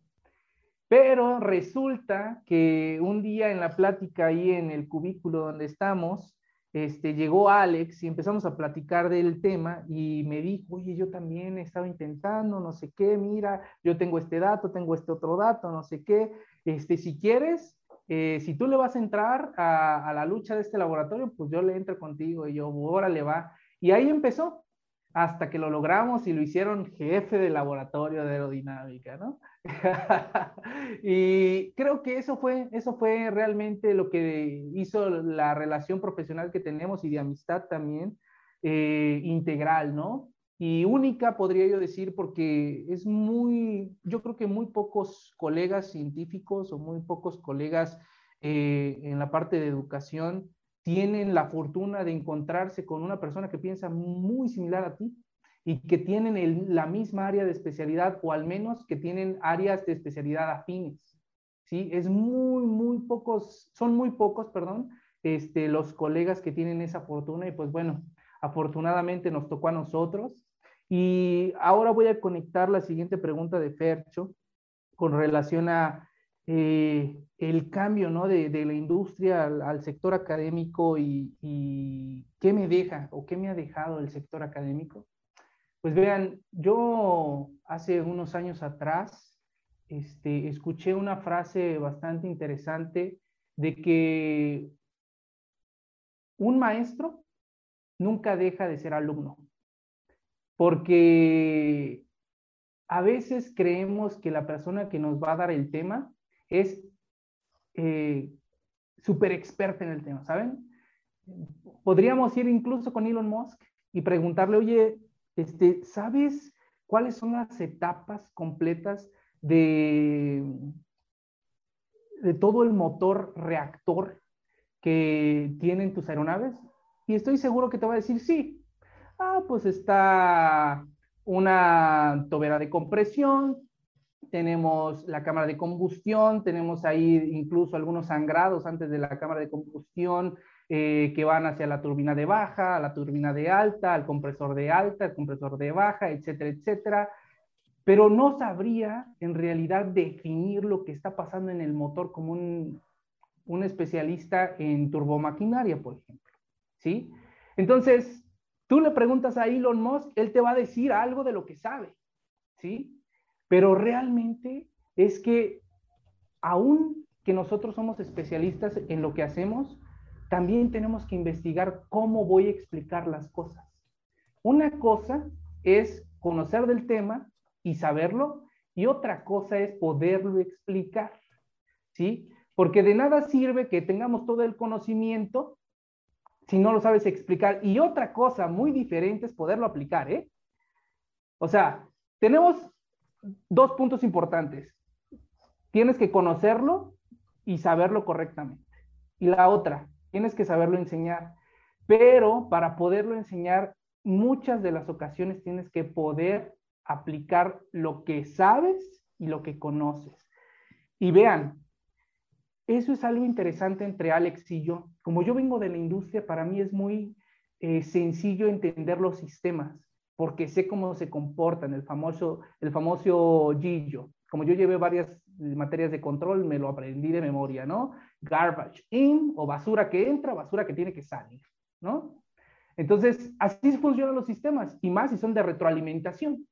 Pero resulta que un día en la plática ahí en el cubículo donde estamos, este, llegó Alex y empezamos a platicar del tema y me dijo, oye, yo también he estado intentando, no sé qué, mira, yo tengo este dato, tengo este otro dato, no sé qué, este, si quieres, eh, si tú le vas a entrar a, la lucha de este laboratorio, pues yo le entro contigo y yo, órale, va. Y ahí empezó, hasta que lo logramos y lo hicieron jefe del laboratorio de aerodinámica, ¿no? y creo que eso fue, eso fue realmente lo que hizo la relación profesional que tenemos y de amistad también eh, integral, ¿no? Y única, podría yo decir, porque es muy, yo creo que muy pocos colegas científicos o muy pocos colegas eh, en la parte de educación tienen la fortuna de encontrarse con una persona que piensa muy similar a ti y que tienen la misma área de especialidad o al menos que tienen áreas de especialidad afines. ¿sí? Es muy, muy pocos, son muy pocos, perdón, este, los colegas que tienen esa fortuna y pues bueno, afortunadamente nos tocó a nosotros. Y ahora voy a conectar la siguiente pregunta de Fercho con relación a eh, el cambio ¿no? de, de la industria al, sector académico y, y, qué me deja o qué me ha dejado el sector académico. Pues vean, yo hace unos años atrás este, escuché una frase bastante interesante de que un maestro nunca deja de ser alumno, porque a veces creemos que la persona que nos va a dar el tema es eh, súper experta en el tema, ¿saben? Podríamos ir incluso con Elon Musk y preguntarle, oye, este, ¿sabes cuáles son las etapas completas de, de todo el motor reactor que tienen tus aeronaves? Y estoy seguro que te va a decir, sí. Ah, pues está una tobera de compresión, tenemos la cámara de combustión, tenemos ahí incluso algunos sangrados antes de la cámara de combustión eh, que van hacia la turbina de baja, a la turbina de alta, al compresor de alta, al compresor de baja, etcétera, etcétera. Pero no sabría en realidad definir lo que está pasando en el motor como un, un especialista en turbomaquinaria, por ejemplo. ¿Sí? Entonces, tú le preguntas a Elon Musk, él te va a decir algo de lo que sabe. ¿Sí? Pero realmente es que aún que nosotros somos especialistas en lo que hacemos, también tenemos que investigar cómo voy a explicar las cosas. Una cosa es conocer del tema y saberlo, y otra cosa es poderlo explicar, ¿sí? Porque de nada sirve que tengamos todo el conocimiento si no lo sabes explicar. Y otra cosa muy diferente es poderlo aplicar, ¿eh? O sea, tenemos dos puntos importantes. Tienes que conocerlo y saberlo correctamente. Y la otra, tienes que saberlo enseñar. Pero para poderlo enseñar, muchas de las ocasiones tienes que poder aplicar lo que sabes y lo que conoces. Y vean, eso es algo interesante entre Alex y yo. Como yo vengo de la industria, para mí es muy eh, sencillo entender los sistemas porque sé cómo se comportan, el famoso, el famoso Gillo. Como yo llevé varias materias de control, me lo aprendí de memoria, ¿no? Garbage in o basura que entra, basura que tiene que salir, ¿no? Entonces, así funcionan los sistemas, y más si son de retroalimentación.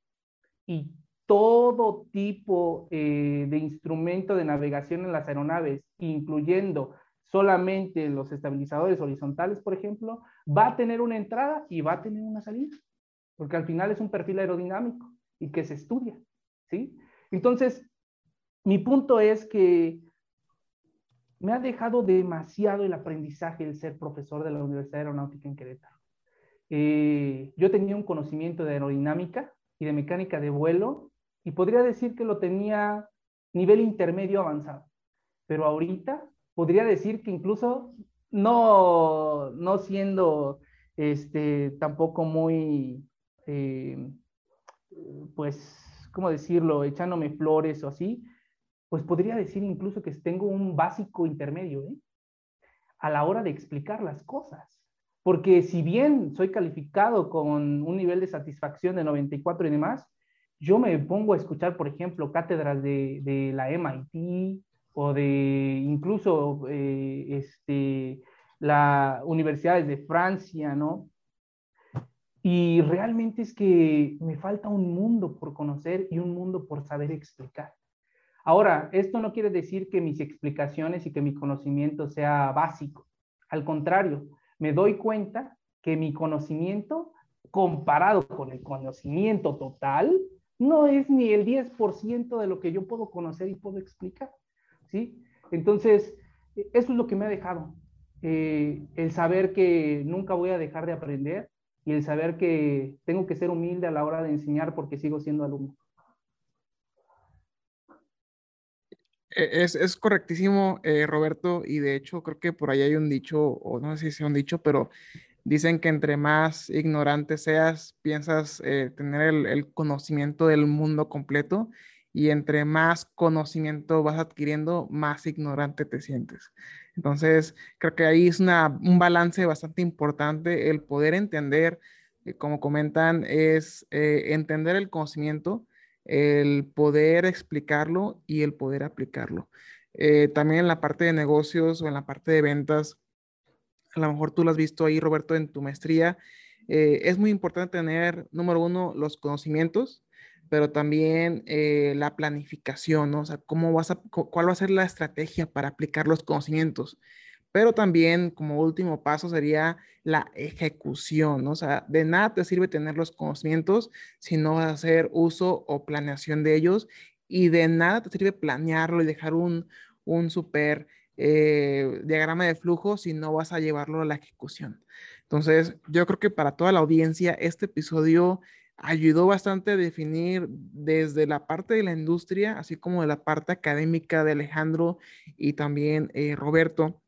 Y todo tipo eh, de instrumento de navegación en las aeronaves, incluyendo solamente los estabilizadores horizontales, por ejemplo, va a tener una entrada y va a tener una salida porque al final es un perfil aerodinámico y que se estudia, ¿sí? Entonces, mi punto es que me ha dejado demasiado el aprendizaje el ser profesor de la Universidad Aeronáutica en Querétaro. Eh, yo tenía un conocimiento de aerodinámica y de mecánica de vuelo y podría decir que lo tenía nivel intermedio avanzado, pero ahorita podría decir que incluso no, no siendo este, tampoco muy eh, pues, ¿cómo decirlo?, echándome flores o así, pues podría decir incluso que tengo un básico intermedio, ¿eh? A la hora de explicar las cosas. Porque si bien soy calificado con un nivel de satisfacción de 94 y demás, yo me pongo a escuchar, por ejemplo, cátedras de, de la MIT o de incluso eh, este, las universidades de Francia, ¿no? Y realmente es que me falta un mundo por conocer y un mundo por saber explicar. Ahora, esto no quiere decir que mis explicaciones y que mi conocimiento sea básico. Al contrario, me doy cuenta que mi conocimiento comparado con el conocimiento total no es ni el 10% de lo que yo puedo conocer y puedo explicar. ¿sí? Entonces, eso es lo que me ha dejado. Eh, el saber que nunca voy a dejar de aprender, y el saber que tengo que ser humilde a la hora de enseñar porque sigo siendo alumno. E, es, es correctísimo, eh, Roberto, y de hecho creo que por ahí hay un dicho, o no sé si sea un dicho, pero dicen que entre más ignorante seas, piensas eh, tener el, conocimiento del mundo completo, y entre más conocimiento vas adquiriendo, más ignorante te sientes. Entonces, creo que ahí es un balance bastante importante el poder entender, eh, como comentan, es eh, entender el conocimiento, el poder explicarlo y el poder aplicarlo. También en la parte de negocios o en la parte de ventas, a lo mejor tú lo has visto ahí, Roberto, en tu maestría, es muy importante tener, número uno, los conocimientos, pero también eh, la planificación, ¿no? O sea, cómo vas a, cuál va a ser la estrategia para aplicar los conocimientos. Pero también como último paso sería la ejecución, ¿no? O sea, de nada te sirve tener los conocimientos si no vas a hacer uso o planeación de ellos y de nada te sirve planearlo y dejar un, un super eh, diagrama de flujo si no vas a llevarlo a la ejecución. Entonces, yo creo que para toda la audiencia este episodio ayudó bastante a definir desde la parte de la industria, así como de la parte académica de Alejandro y también eh, Roberto,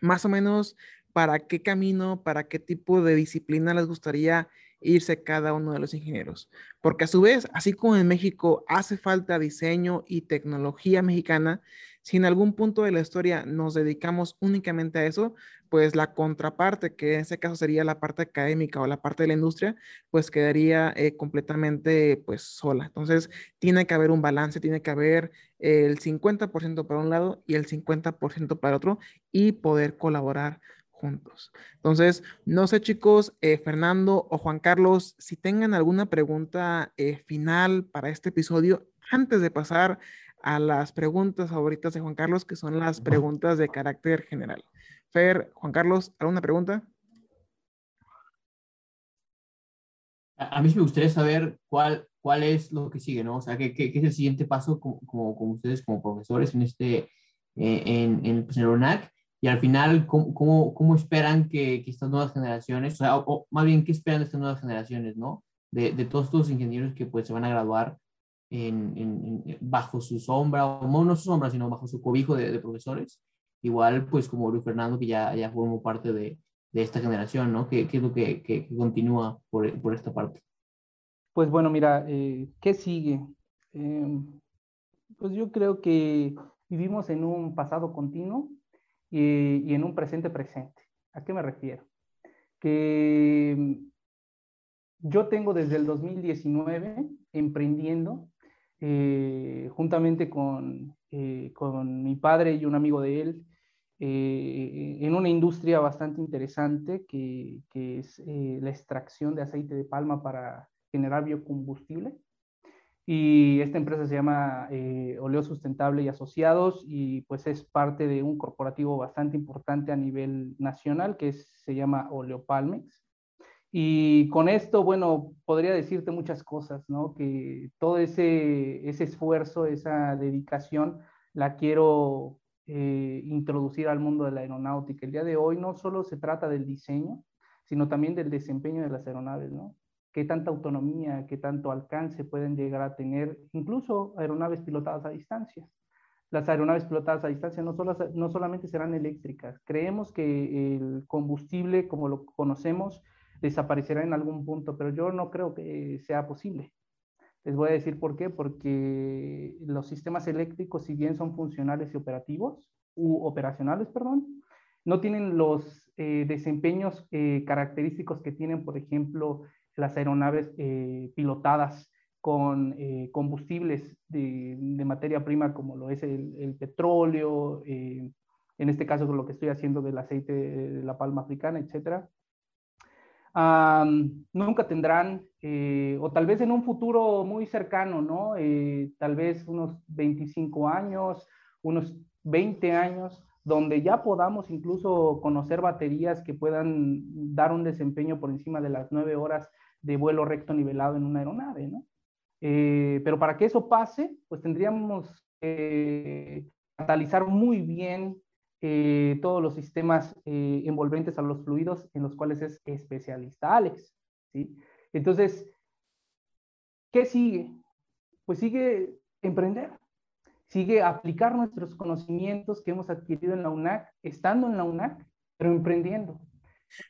más o menos para qué camino, para qué tipo de disciplina les gustaría irse cada uno de los ingenieros. Porque a su vez, así como en México hace falta diseño y tecnología mexicana, si en algún punto de la historia nos dedicamos únicamente a eso, pues la contraparte, que en ese caso sería la parte académica o la parte de la industria, pues quedaría eh, completamente pues sola. Entonces, tiene que haber un balance, tiene que haber el 50% para un lado y el 50% para otro y poder colaborar juntos. Entonces, no sé chicos, eh, Fernando o Juan Carlos, si tengan alguna pregunta eh, final para este episodio, antes de pasar a las preguntas favoritas de Juan Carlos, que son las preguntas de carácter general. Fer, Juan Carlos, ¿alguna pregunta? A, mí me gustaría saber cuál, cuál es lo que sigue, ¿no? O sea, ¿qué, qué, es el siguiente paso como, como, ustedes, como profesores en este, eh, en, en, pues, el ONAC? Y al final, ¿cómo, cómo, cómo esperan que, que, estas nuevas generaciones, o sea, o, más bien, ¿qué esperan de estas nuevas generaciones, ¿no? De, de todos estos ingenieros que pues se van a graduar en, bajo su sombra, o no su sombra, sino bajo su cobijo de, profesores. Igual, pues como Luis Fernando, que ya, ya formó parte de, de esta generación, ¿no? ¿Qué, qué es lo que, que, continúa por, por, esta parte? Pues bueno, mira, eh, ¿qué sigue? Eh, pues yo creo que vivimos en un pasado continuo y, y en un presente presente. ¿A qué me refiero? Que yo tengo desde el 2019 emprendiendo eh, juntamente con, eh, con, mi padre y un amigo de él, eh, en una industria bastante interesante que, que es la extracción de aceite de palma para generar biocombustible. Y esta empresa se llama Oleo Sustentable y Asociados y pues es parte de un corporativo bastante importante a nivel nacional que se llama Oleopalmex. Y con esto, bueno, podría decirte muchas cosas, ¿no? Que todo ese, ese esfuerzo, esa dedicación, la quiero eh, introducir al mundo de la aeronáutica. El día de hoy no solo se trata del diseño, sino también del desempeño de las aeronaves, ¿no? Qué tanta autonomía, qué tanto alcance pueden llegar a tener, incluso aeronaves pilotadas a distancia. Las aeronaves pilotadas a distancia no, solo, no solamente serán eléctricas, creemos que el combustible, como lo conocemos, desaparecerá en algún punto, pero yo no creo que sea posible. Les voy a decir por qué, porque los sistemas eléctricos, si bien son funcionales y operativos, u operacionales, perdón, no tienen los eh, desempeños eh, característicos que tienen, por ejemplo, las aeronaves eh, pilotadas con combustibles de, de, materia prima como lo es el, el petróleo, en este caso con lo que estoy haciendo del aceite de la palma africana, etcétera nunca tendrán, eh, o tal vez en un futuro muy cercano, ¿no? Eh, tal vez unos 25 años, unos 20 años, donde ya podamos incluso conocer baterías que puedan dar un desempeño por encima de las 9 horas de vuelo recto nivelado en una aeronave, ¿no? Eh, pero para que eso pase, pues tendríamos que catalizar muy bien eh, todos los sistemas eh, envolventes a los fluidos en los cuales es especialista Alex. ¿sí? Entonces, ¿qué sigue? Pues sigue emprender, sigue aplicar nuestros conocimientos que hemos adquirido en la UNAC, estando en la UNAC, pero emprendiendo.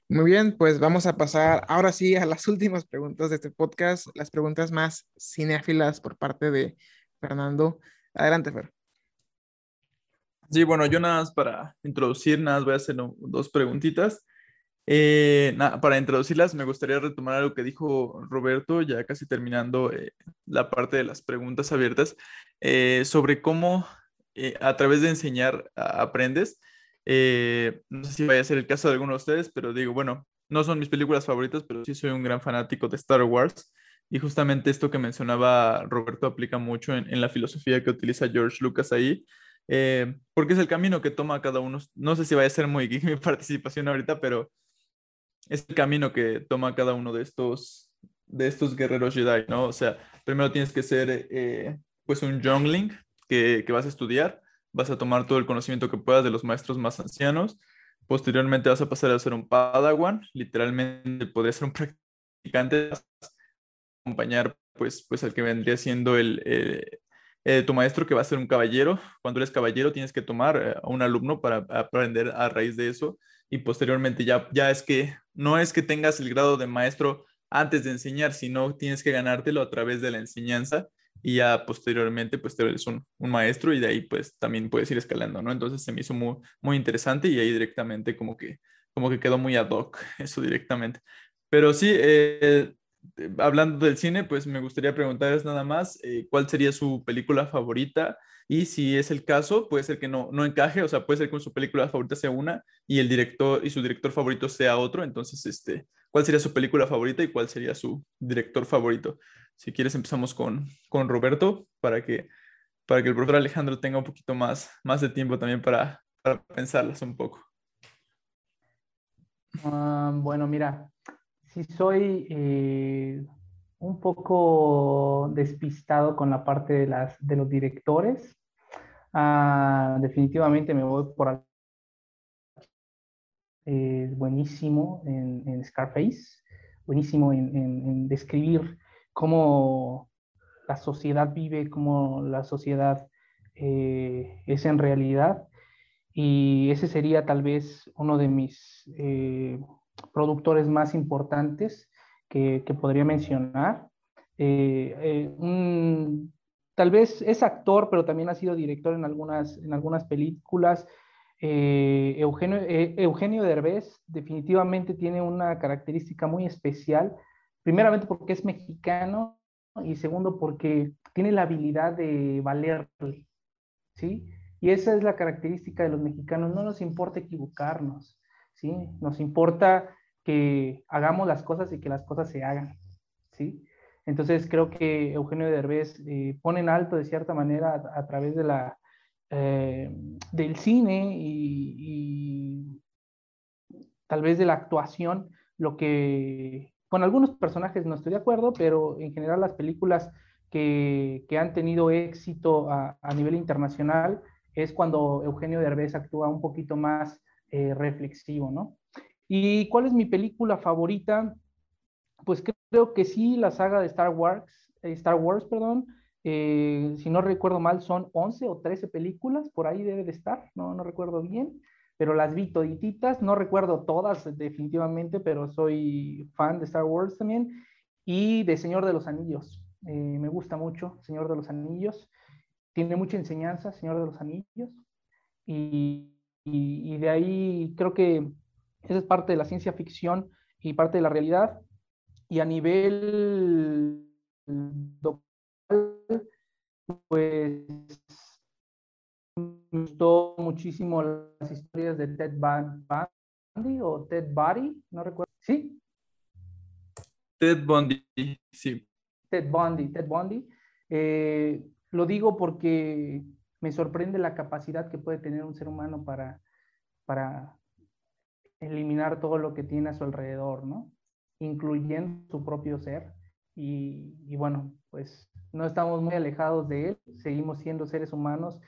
Muy bien, pues vamos a pasar ahora sí a las últimas preguntas de este podcast, las preguntas más cinéfilas por parte de Fernando. Adelante, Fer. Sí, bueno, yo nada más para introducir, nada más voy a hacer dos preguntitas. Eh, para introducirlas, me gustaría retomar algo que dijo Roberto, ya casi terminando eh, la parte de las preguntas abiertas, eh, sobre cómo a través de enseñar aprendes. no sé si vaya a ser el caso de alguno de ustedes, pero digo, bueno, no son mis películas favoritas, pero sí soy un gran fanático de Star Wars. Y justamente esto que mencionaba Roberto aplica mucho en, en la filosofía que utiliza George Lucas ahí eh, porque es el camino que toma cada uno. No sé si va a ser muy mi participación ahorita, pero es el camino que toma cada uno de estos, de estos guerreros Jedi, ¿no? O sea, primero tienes que ser eh, pues un youngling que, que vas a estudiar, vas a tomar todo el conocimiento que puedas de los maestros más ancianos, posteriormente vas a pasar a ser un padawan, literalmente podría ser un practicante, acompañar pues, pues el que vendría siendo el, eh, tu maestro que va a ser un caballero. Cuando eres caballero tienes que tomar eh, a un alumno para aprender a raíz de eso y posteriormente ya, ya es que no es que tengas el grado de maestro antes de enseñar, sino tienes que ganártelo a través de la enseñanza y ya posteriormente pues te eres un, maestro y de ahí pues también puedes ir escalando, ¿no? Entonces se me hizo muy, muy interesante y ahí directamente como que, como que quedó muy ad hoc eso directamente. Pero sí, eh, hablando del cine, pues me gustaría preguntarles nada más eh, cuál sería su película favorita y si es el caso, puede ser que no, no encaje, o sea, puede ser que su película favorita sea una y el director y su director favorito sea otro, entonces, este, ¿cuál sería su película favorita y cuál sería su director favorito? Si quieres empezamos con, con Roberto para que, para que el profesor Alejandro tenga un poquito más, más de tiempo también para, para pensarlas un poco. Ah, bueno, mira, si soy eh, un poco despistado con la parte de, las, de los directores. Ah, definitivamente me voy por es buenísimo en, Scarface, buenísimo en, describir cómo la sociedad vive, cómo la sociedad eh, es en realidad. Y ese sería tal vez uno de mis eh, productores más importantes que, podría mencionar. Eh, eh, tal vez es actor, pero también ha sido director en algunas, en algunas películas. Eh, Eugenio, Eugenio Derbez definitivamente tiene una característica muy especial, primeramente porque es mexicano y segundo porque tiene la habilidad de valerle, ¿sí? Y esa es la característica de los mexicanos, no nos importa equivocarnos, ¿sí? Nos importa que hagamos las cosas y que las cosas se hagan, ¿sí? Entonces creo que Eugenio Derbez eh, pone en alto de cierta manera a, través de la, eh, del cine y, tal vez de la actuación, lo que con algunos personajes no estoy de acuerdo, pero en general las películas que, que han tenido éxito a, nivel internacional es cuando Eugenio Derbez actúa un poquito más eh, reflexivo, ¿no? ¿Y cuál es mi película favorita? Pues creo que sí, la saga de Star Wars, eh, Star Wars, perdón. Eh, si no recuerdo mal, son 11 o 13 películas, por ahí debe de estar, no, no recuerdo bien, pero las vi todititas, no recuerdo todas definitivamente, pero soy fan de Star Wars también, y de Señor de los Anillos. Eh, me gusta mucho Señor de los Anillos, tiene mucha enseñanza Señor de los Anillos, y, y de ahí creo que esa es parte de la ciencia ficción y parte de la realidad. Y a nivel pues me gustó muchísimo las historias de Ted Bundy o Ted Bundy, no recuerdo. ¿Sí? Ted Bundy, sí. Ted Bundy, Ted Bundy. Eh, lo digo porque me sorprende la capacidad que puede tener un ser humano para, para eliminar todo lo que tiene a su alrededor, ¿no? Incluyendo su propio ser. Y, bueno, pues no estamos muy alejados de él, seguimos siendo seres humanos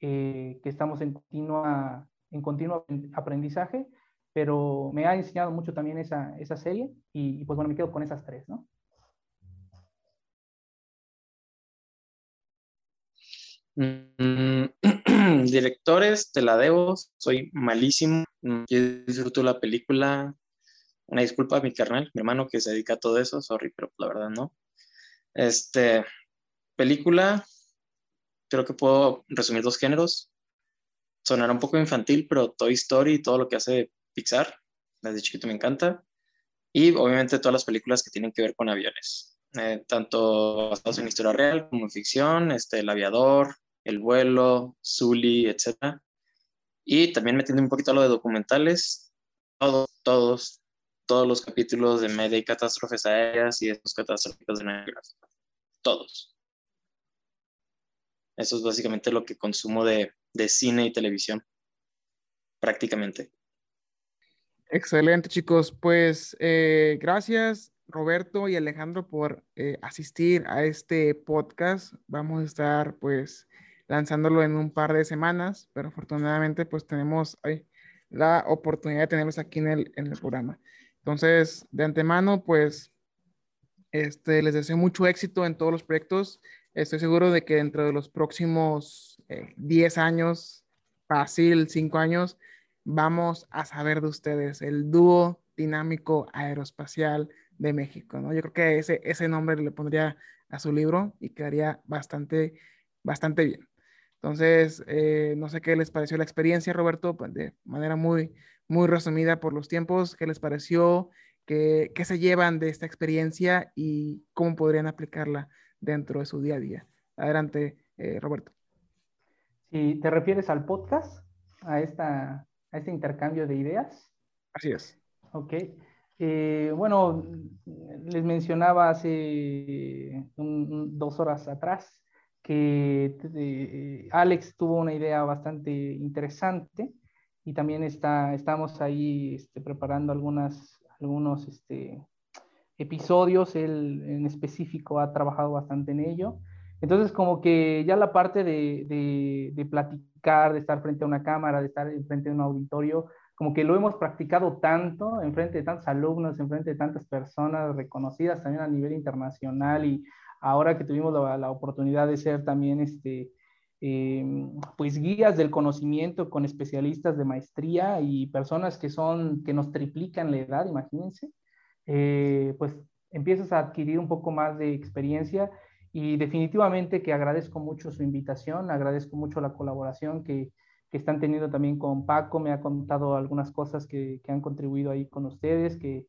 eh, que estamos en, continua, en continuo aprendizaje, pero me ha enseñado mucho también esa, esa serie y, pues bueno, me quedo con esas tres, ¿no? Mm, directores, te la debo, soy malísimo. Mm, yo disfruto la película. Una disculpa a mi carnal, mi hermano que se dedica a todo eso, sorry, pero la verdad no. Este, película, creo que puedo resumir dos géneros. Sonará un poco infantil, pero Toy Story y todo lo que hace Pixar, desde chiquito me encanta. Y obviamente todas las películas que tienen que ver con aviones, eh, tanto basados en historia real como en ficción, este, El Aviador, El Vuelo, Zully, etc. Y también metiendo un poquito a lo de documentales, todos, todos, todos los capítulos de media y catástrofes aéreas y estos catastróficos de Navidad. Todos. Eso es básicamente lo que consumo de, de cine y televisión, prácticamente. Excelente, chicos. Pues eh, gracias, Roberto y Alejandro, por eh, asistir a este podcast. Vamos a estar, pues, lanzándolo en un par de semanas, pero afortunadamente, pues, tenemos la oportunidad de tenerlos aquí en el, en el programa. Entonces, de antemano, pues, este, les deseo mucho éxito en todos los proyectos. Estoy seguro de que dentro de los próximos 10 eh, años, fácil, 5 años, vamos a saber de ustedes, el dúo dinámico aeroespacial de México, ¿no? Yo creo que ese, ese nombre le pondría a su libro y quedaría bastante, bastante bien. Entonces, eh, no sé qué les pareció la experiencia, Roberto, de manera muy, muy resumida por los tiempos, qué les pareció, qué, qué se llevan de esta experiencia y cómo podrían aplicarla dentro de su día a día. Adelante, eh, Roberto. Si te refieres al podcast, a esta este intercambio de ideas. Así es. Ok. Eh, bueno, les mencionaba hace dos horas atrás que eh, Alex tuvo una idea bastante interesante y también está, estamos ahí este, preparando algunas, algunos este, episodios. Él en específico ha trabajado bastante en ello. Entonces, como que ya la parte de, de, platicar de estar frente a una cámara, de estar frente a un auditorio, como que lo hemos practicado tanto en frente de tantos alumnos, en frente de tantas personas reconocidas también a nivel internacional y ahora que tuvimos la, oportunidad de ser también este, eh, pues guías del conocimiento con especialistas de maestría y personas que son, que nos triplican la edad, imagínense, eh, pues empiezas a adquirir un poco más de experiencia y definitivamente que agradezco mucho su invitación, agradezco mucho la colaboración que, que están teniendo también con Paco, me ha contado algunas cosas que, que han contribuido ahí con ustedes, que,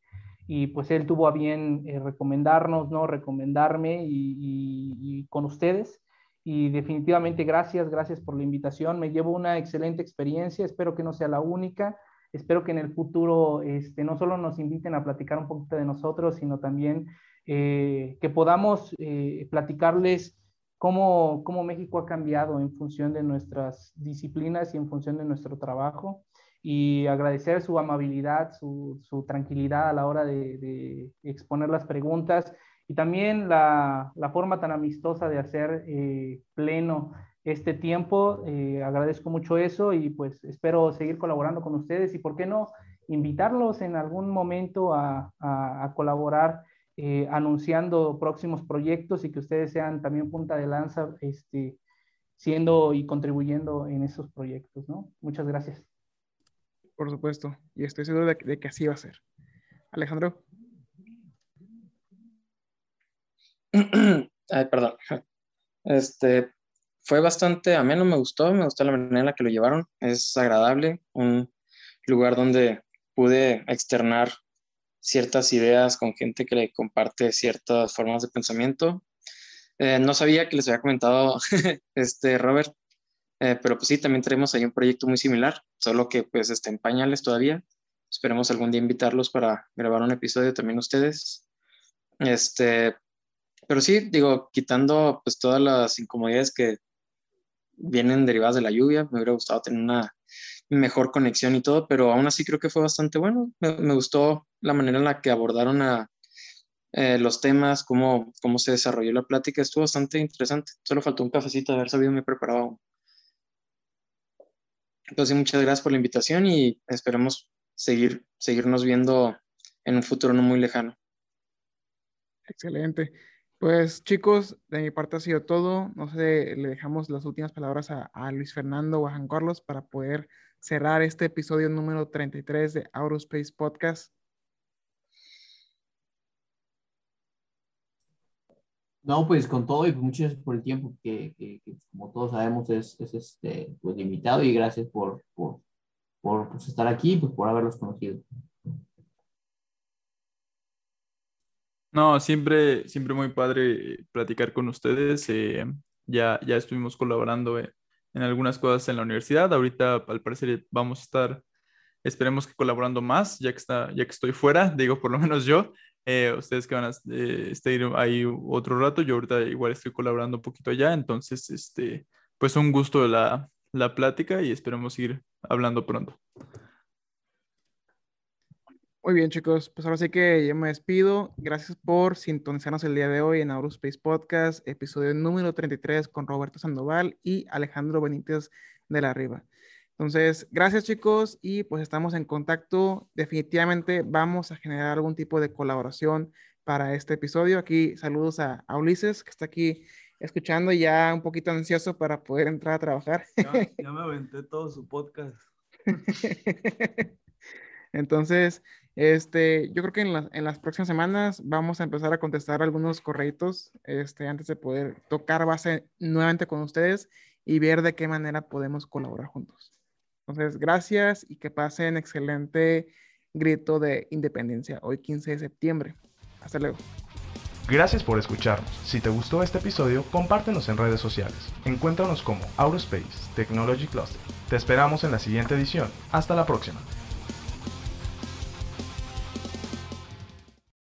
y pues él tuvo a bien eh, recomendarnos, ¿no? Recomendarme y, con ustedes. Y definitivamente gracias, gracias por la invitación. Me llevo una excelente experiencia, espero que no sea la única. Espero que en el futuro este, no solo nos inviten a platicar un poquito de nosotros, sino también eh, que podamos eh, platicarles cómo, cómo, México ha cambiado en función de nuestras disciplinas y en función de nuestro trabajo y agradecer su amabilidad, su, su tranquilidad a la hora de, de, exponer las preguntas y también la, la forma tan amistosa de hacer eh, pleno este tiempo. Eh, agradezco mucho eso y pues espero seguir colaborando con ustedes y por qué no invitarlos en algún momento a, a, a colaborar eh, anunciando próximos proyectos y que ustedes sean también punta de lanza este, siendo y contribuyendo en esos proyectos, ¿no? Muchas gracias. Por supuesto, y estoy seguro de, de que así va a ser. Alejandro. Ay, perdón. Este, fue bastante ameno, me gustó, me gustó la manera en la que lo llevaron, es agradable, un lugar donde pude externar ciertas ideas con gente que le comparte ciertas formas de pensamiento. Eh, no sabía que les había comentado este Robert, eh, pero pues sí, también tenemos ahí un proyecto muy similar, solo que pues está en pañales todavía. Esperemos algún día invitarlos para grabar un episodio también ustedes. Este, pero sí, digo, quitando pues todas las incomodidades que vienen derivadas de la lluvia, me hubiera gustado tener una mejor conexión y todo, pero aún así creo que fue bastante bueno. Me, gustó la manera en la que abordaron a, eh, los temas, cómo, cómo se desarrolló la plática, estuvo bastante interesante. Solo faltó un cafecito de haber sabido me preparado. Entonces, muchas gracias por la invitación y esperemos seguir, seguirnos viendo en un futuro no muy lejano. Excelente. Pues chicos, de mi parte ha sido todo. No sé, le dejamos las últimas palabras a, Luis Fernando o a Juan Carlos para poder cerrar este episodio número 33 de Aerospace Podcast? No, pues con todo y pues, muchas gracias por el tiempo que, que, como todos sabemos es, es, este, pues limitado y gracias por, por, por pues, estar aquí y pues, por haberlos conocido. No, siempre, siempre muy padre platicar con ustedes. Eh, ya, ya estuvimos colaborando eh, en algunas cosas en la universidad. Ahorita, al parecer, vamos a estar, esperemos que colaborando más, ya que, está, ya que estoy fuera, digo por lo menos yo. Eh, ustedes que van a eh, estar ahí otro rato, yo ahorita igual estoy colaborando un poquito allá, entonces, este, pues un gusto la, la plática y esperemos ir hablando pronto. Muy bien, chicos. Pues ahora sí que yo me despido. Gracias por sintonizarnos el día de hoy en Aurospace Podcast, episodio número 33 con Roberto Sandoval y Alejandro Benítez de la Riva. Entonces, gracias, chicos, y pues estamos en contacto. Definitivamente vamos a generar algún tipo de colaboración para este episodio. Aquí saludos a, Ulises, que está aquí escuchando ya un poquito ansioso para poder entrar a trabajar. Ya, ya me aventé todo su podcast. Entonces, este, yo creo que en, las próximas semanas vamos a empezar a contestar algunos correitos este, antes de poder tocar base nuevamente con ustedes y ver de qué manera podemos colaborar juntos. Entonces, gracias y que pasen excelente grito de independencia hoy 15 de septiembre. Hasta luego. Gracias por escucharnos. Si te gustó este episodio, compártenos en redes sociales. Encuéntranos como Aurospace Technology Cluster. Te esperamos en la siguiente edición. Hasta la próxima.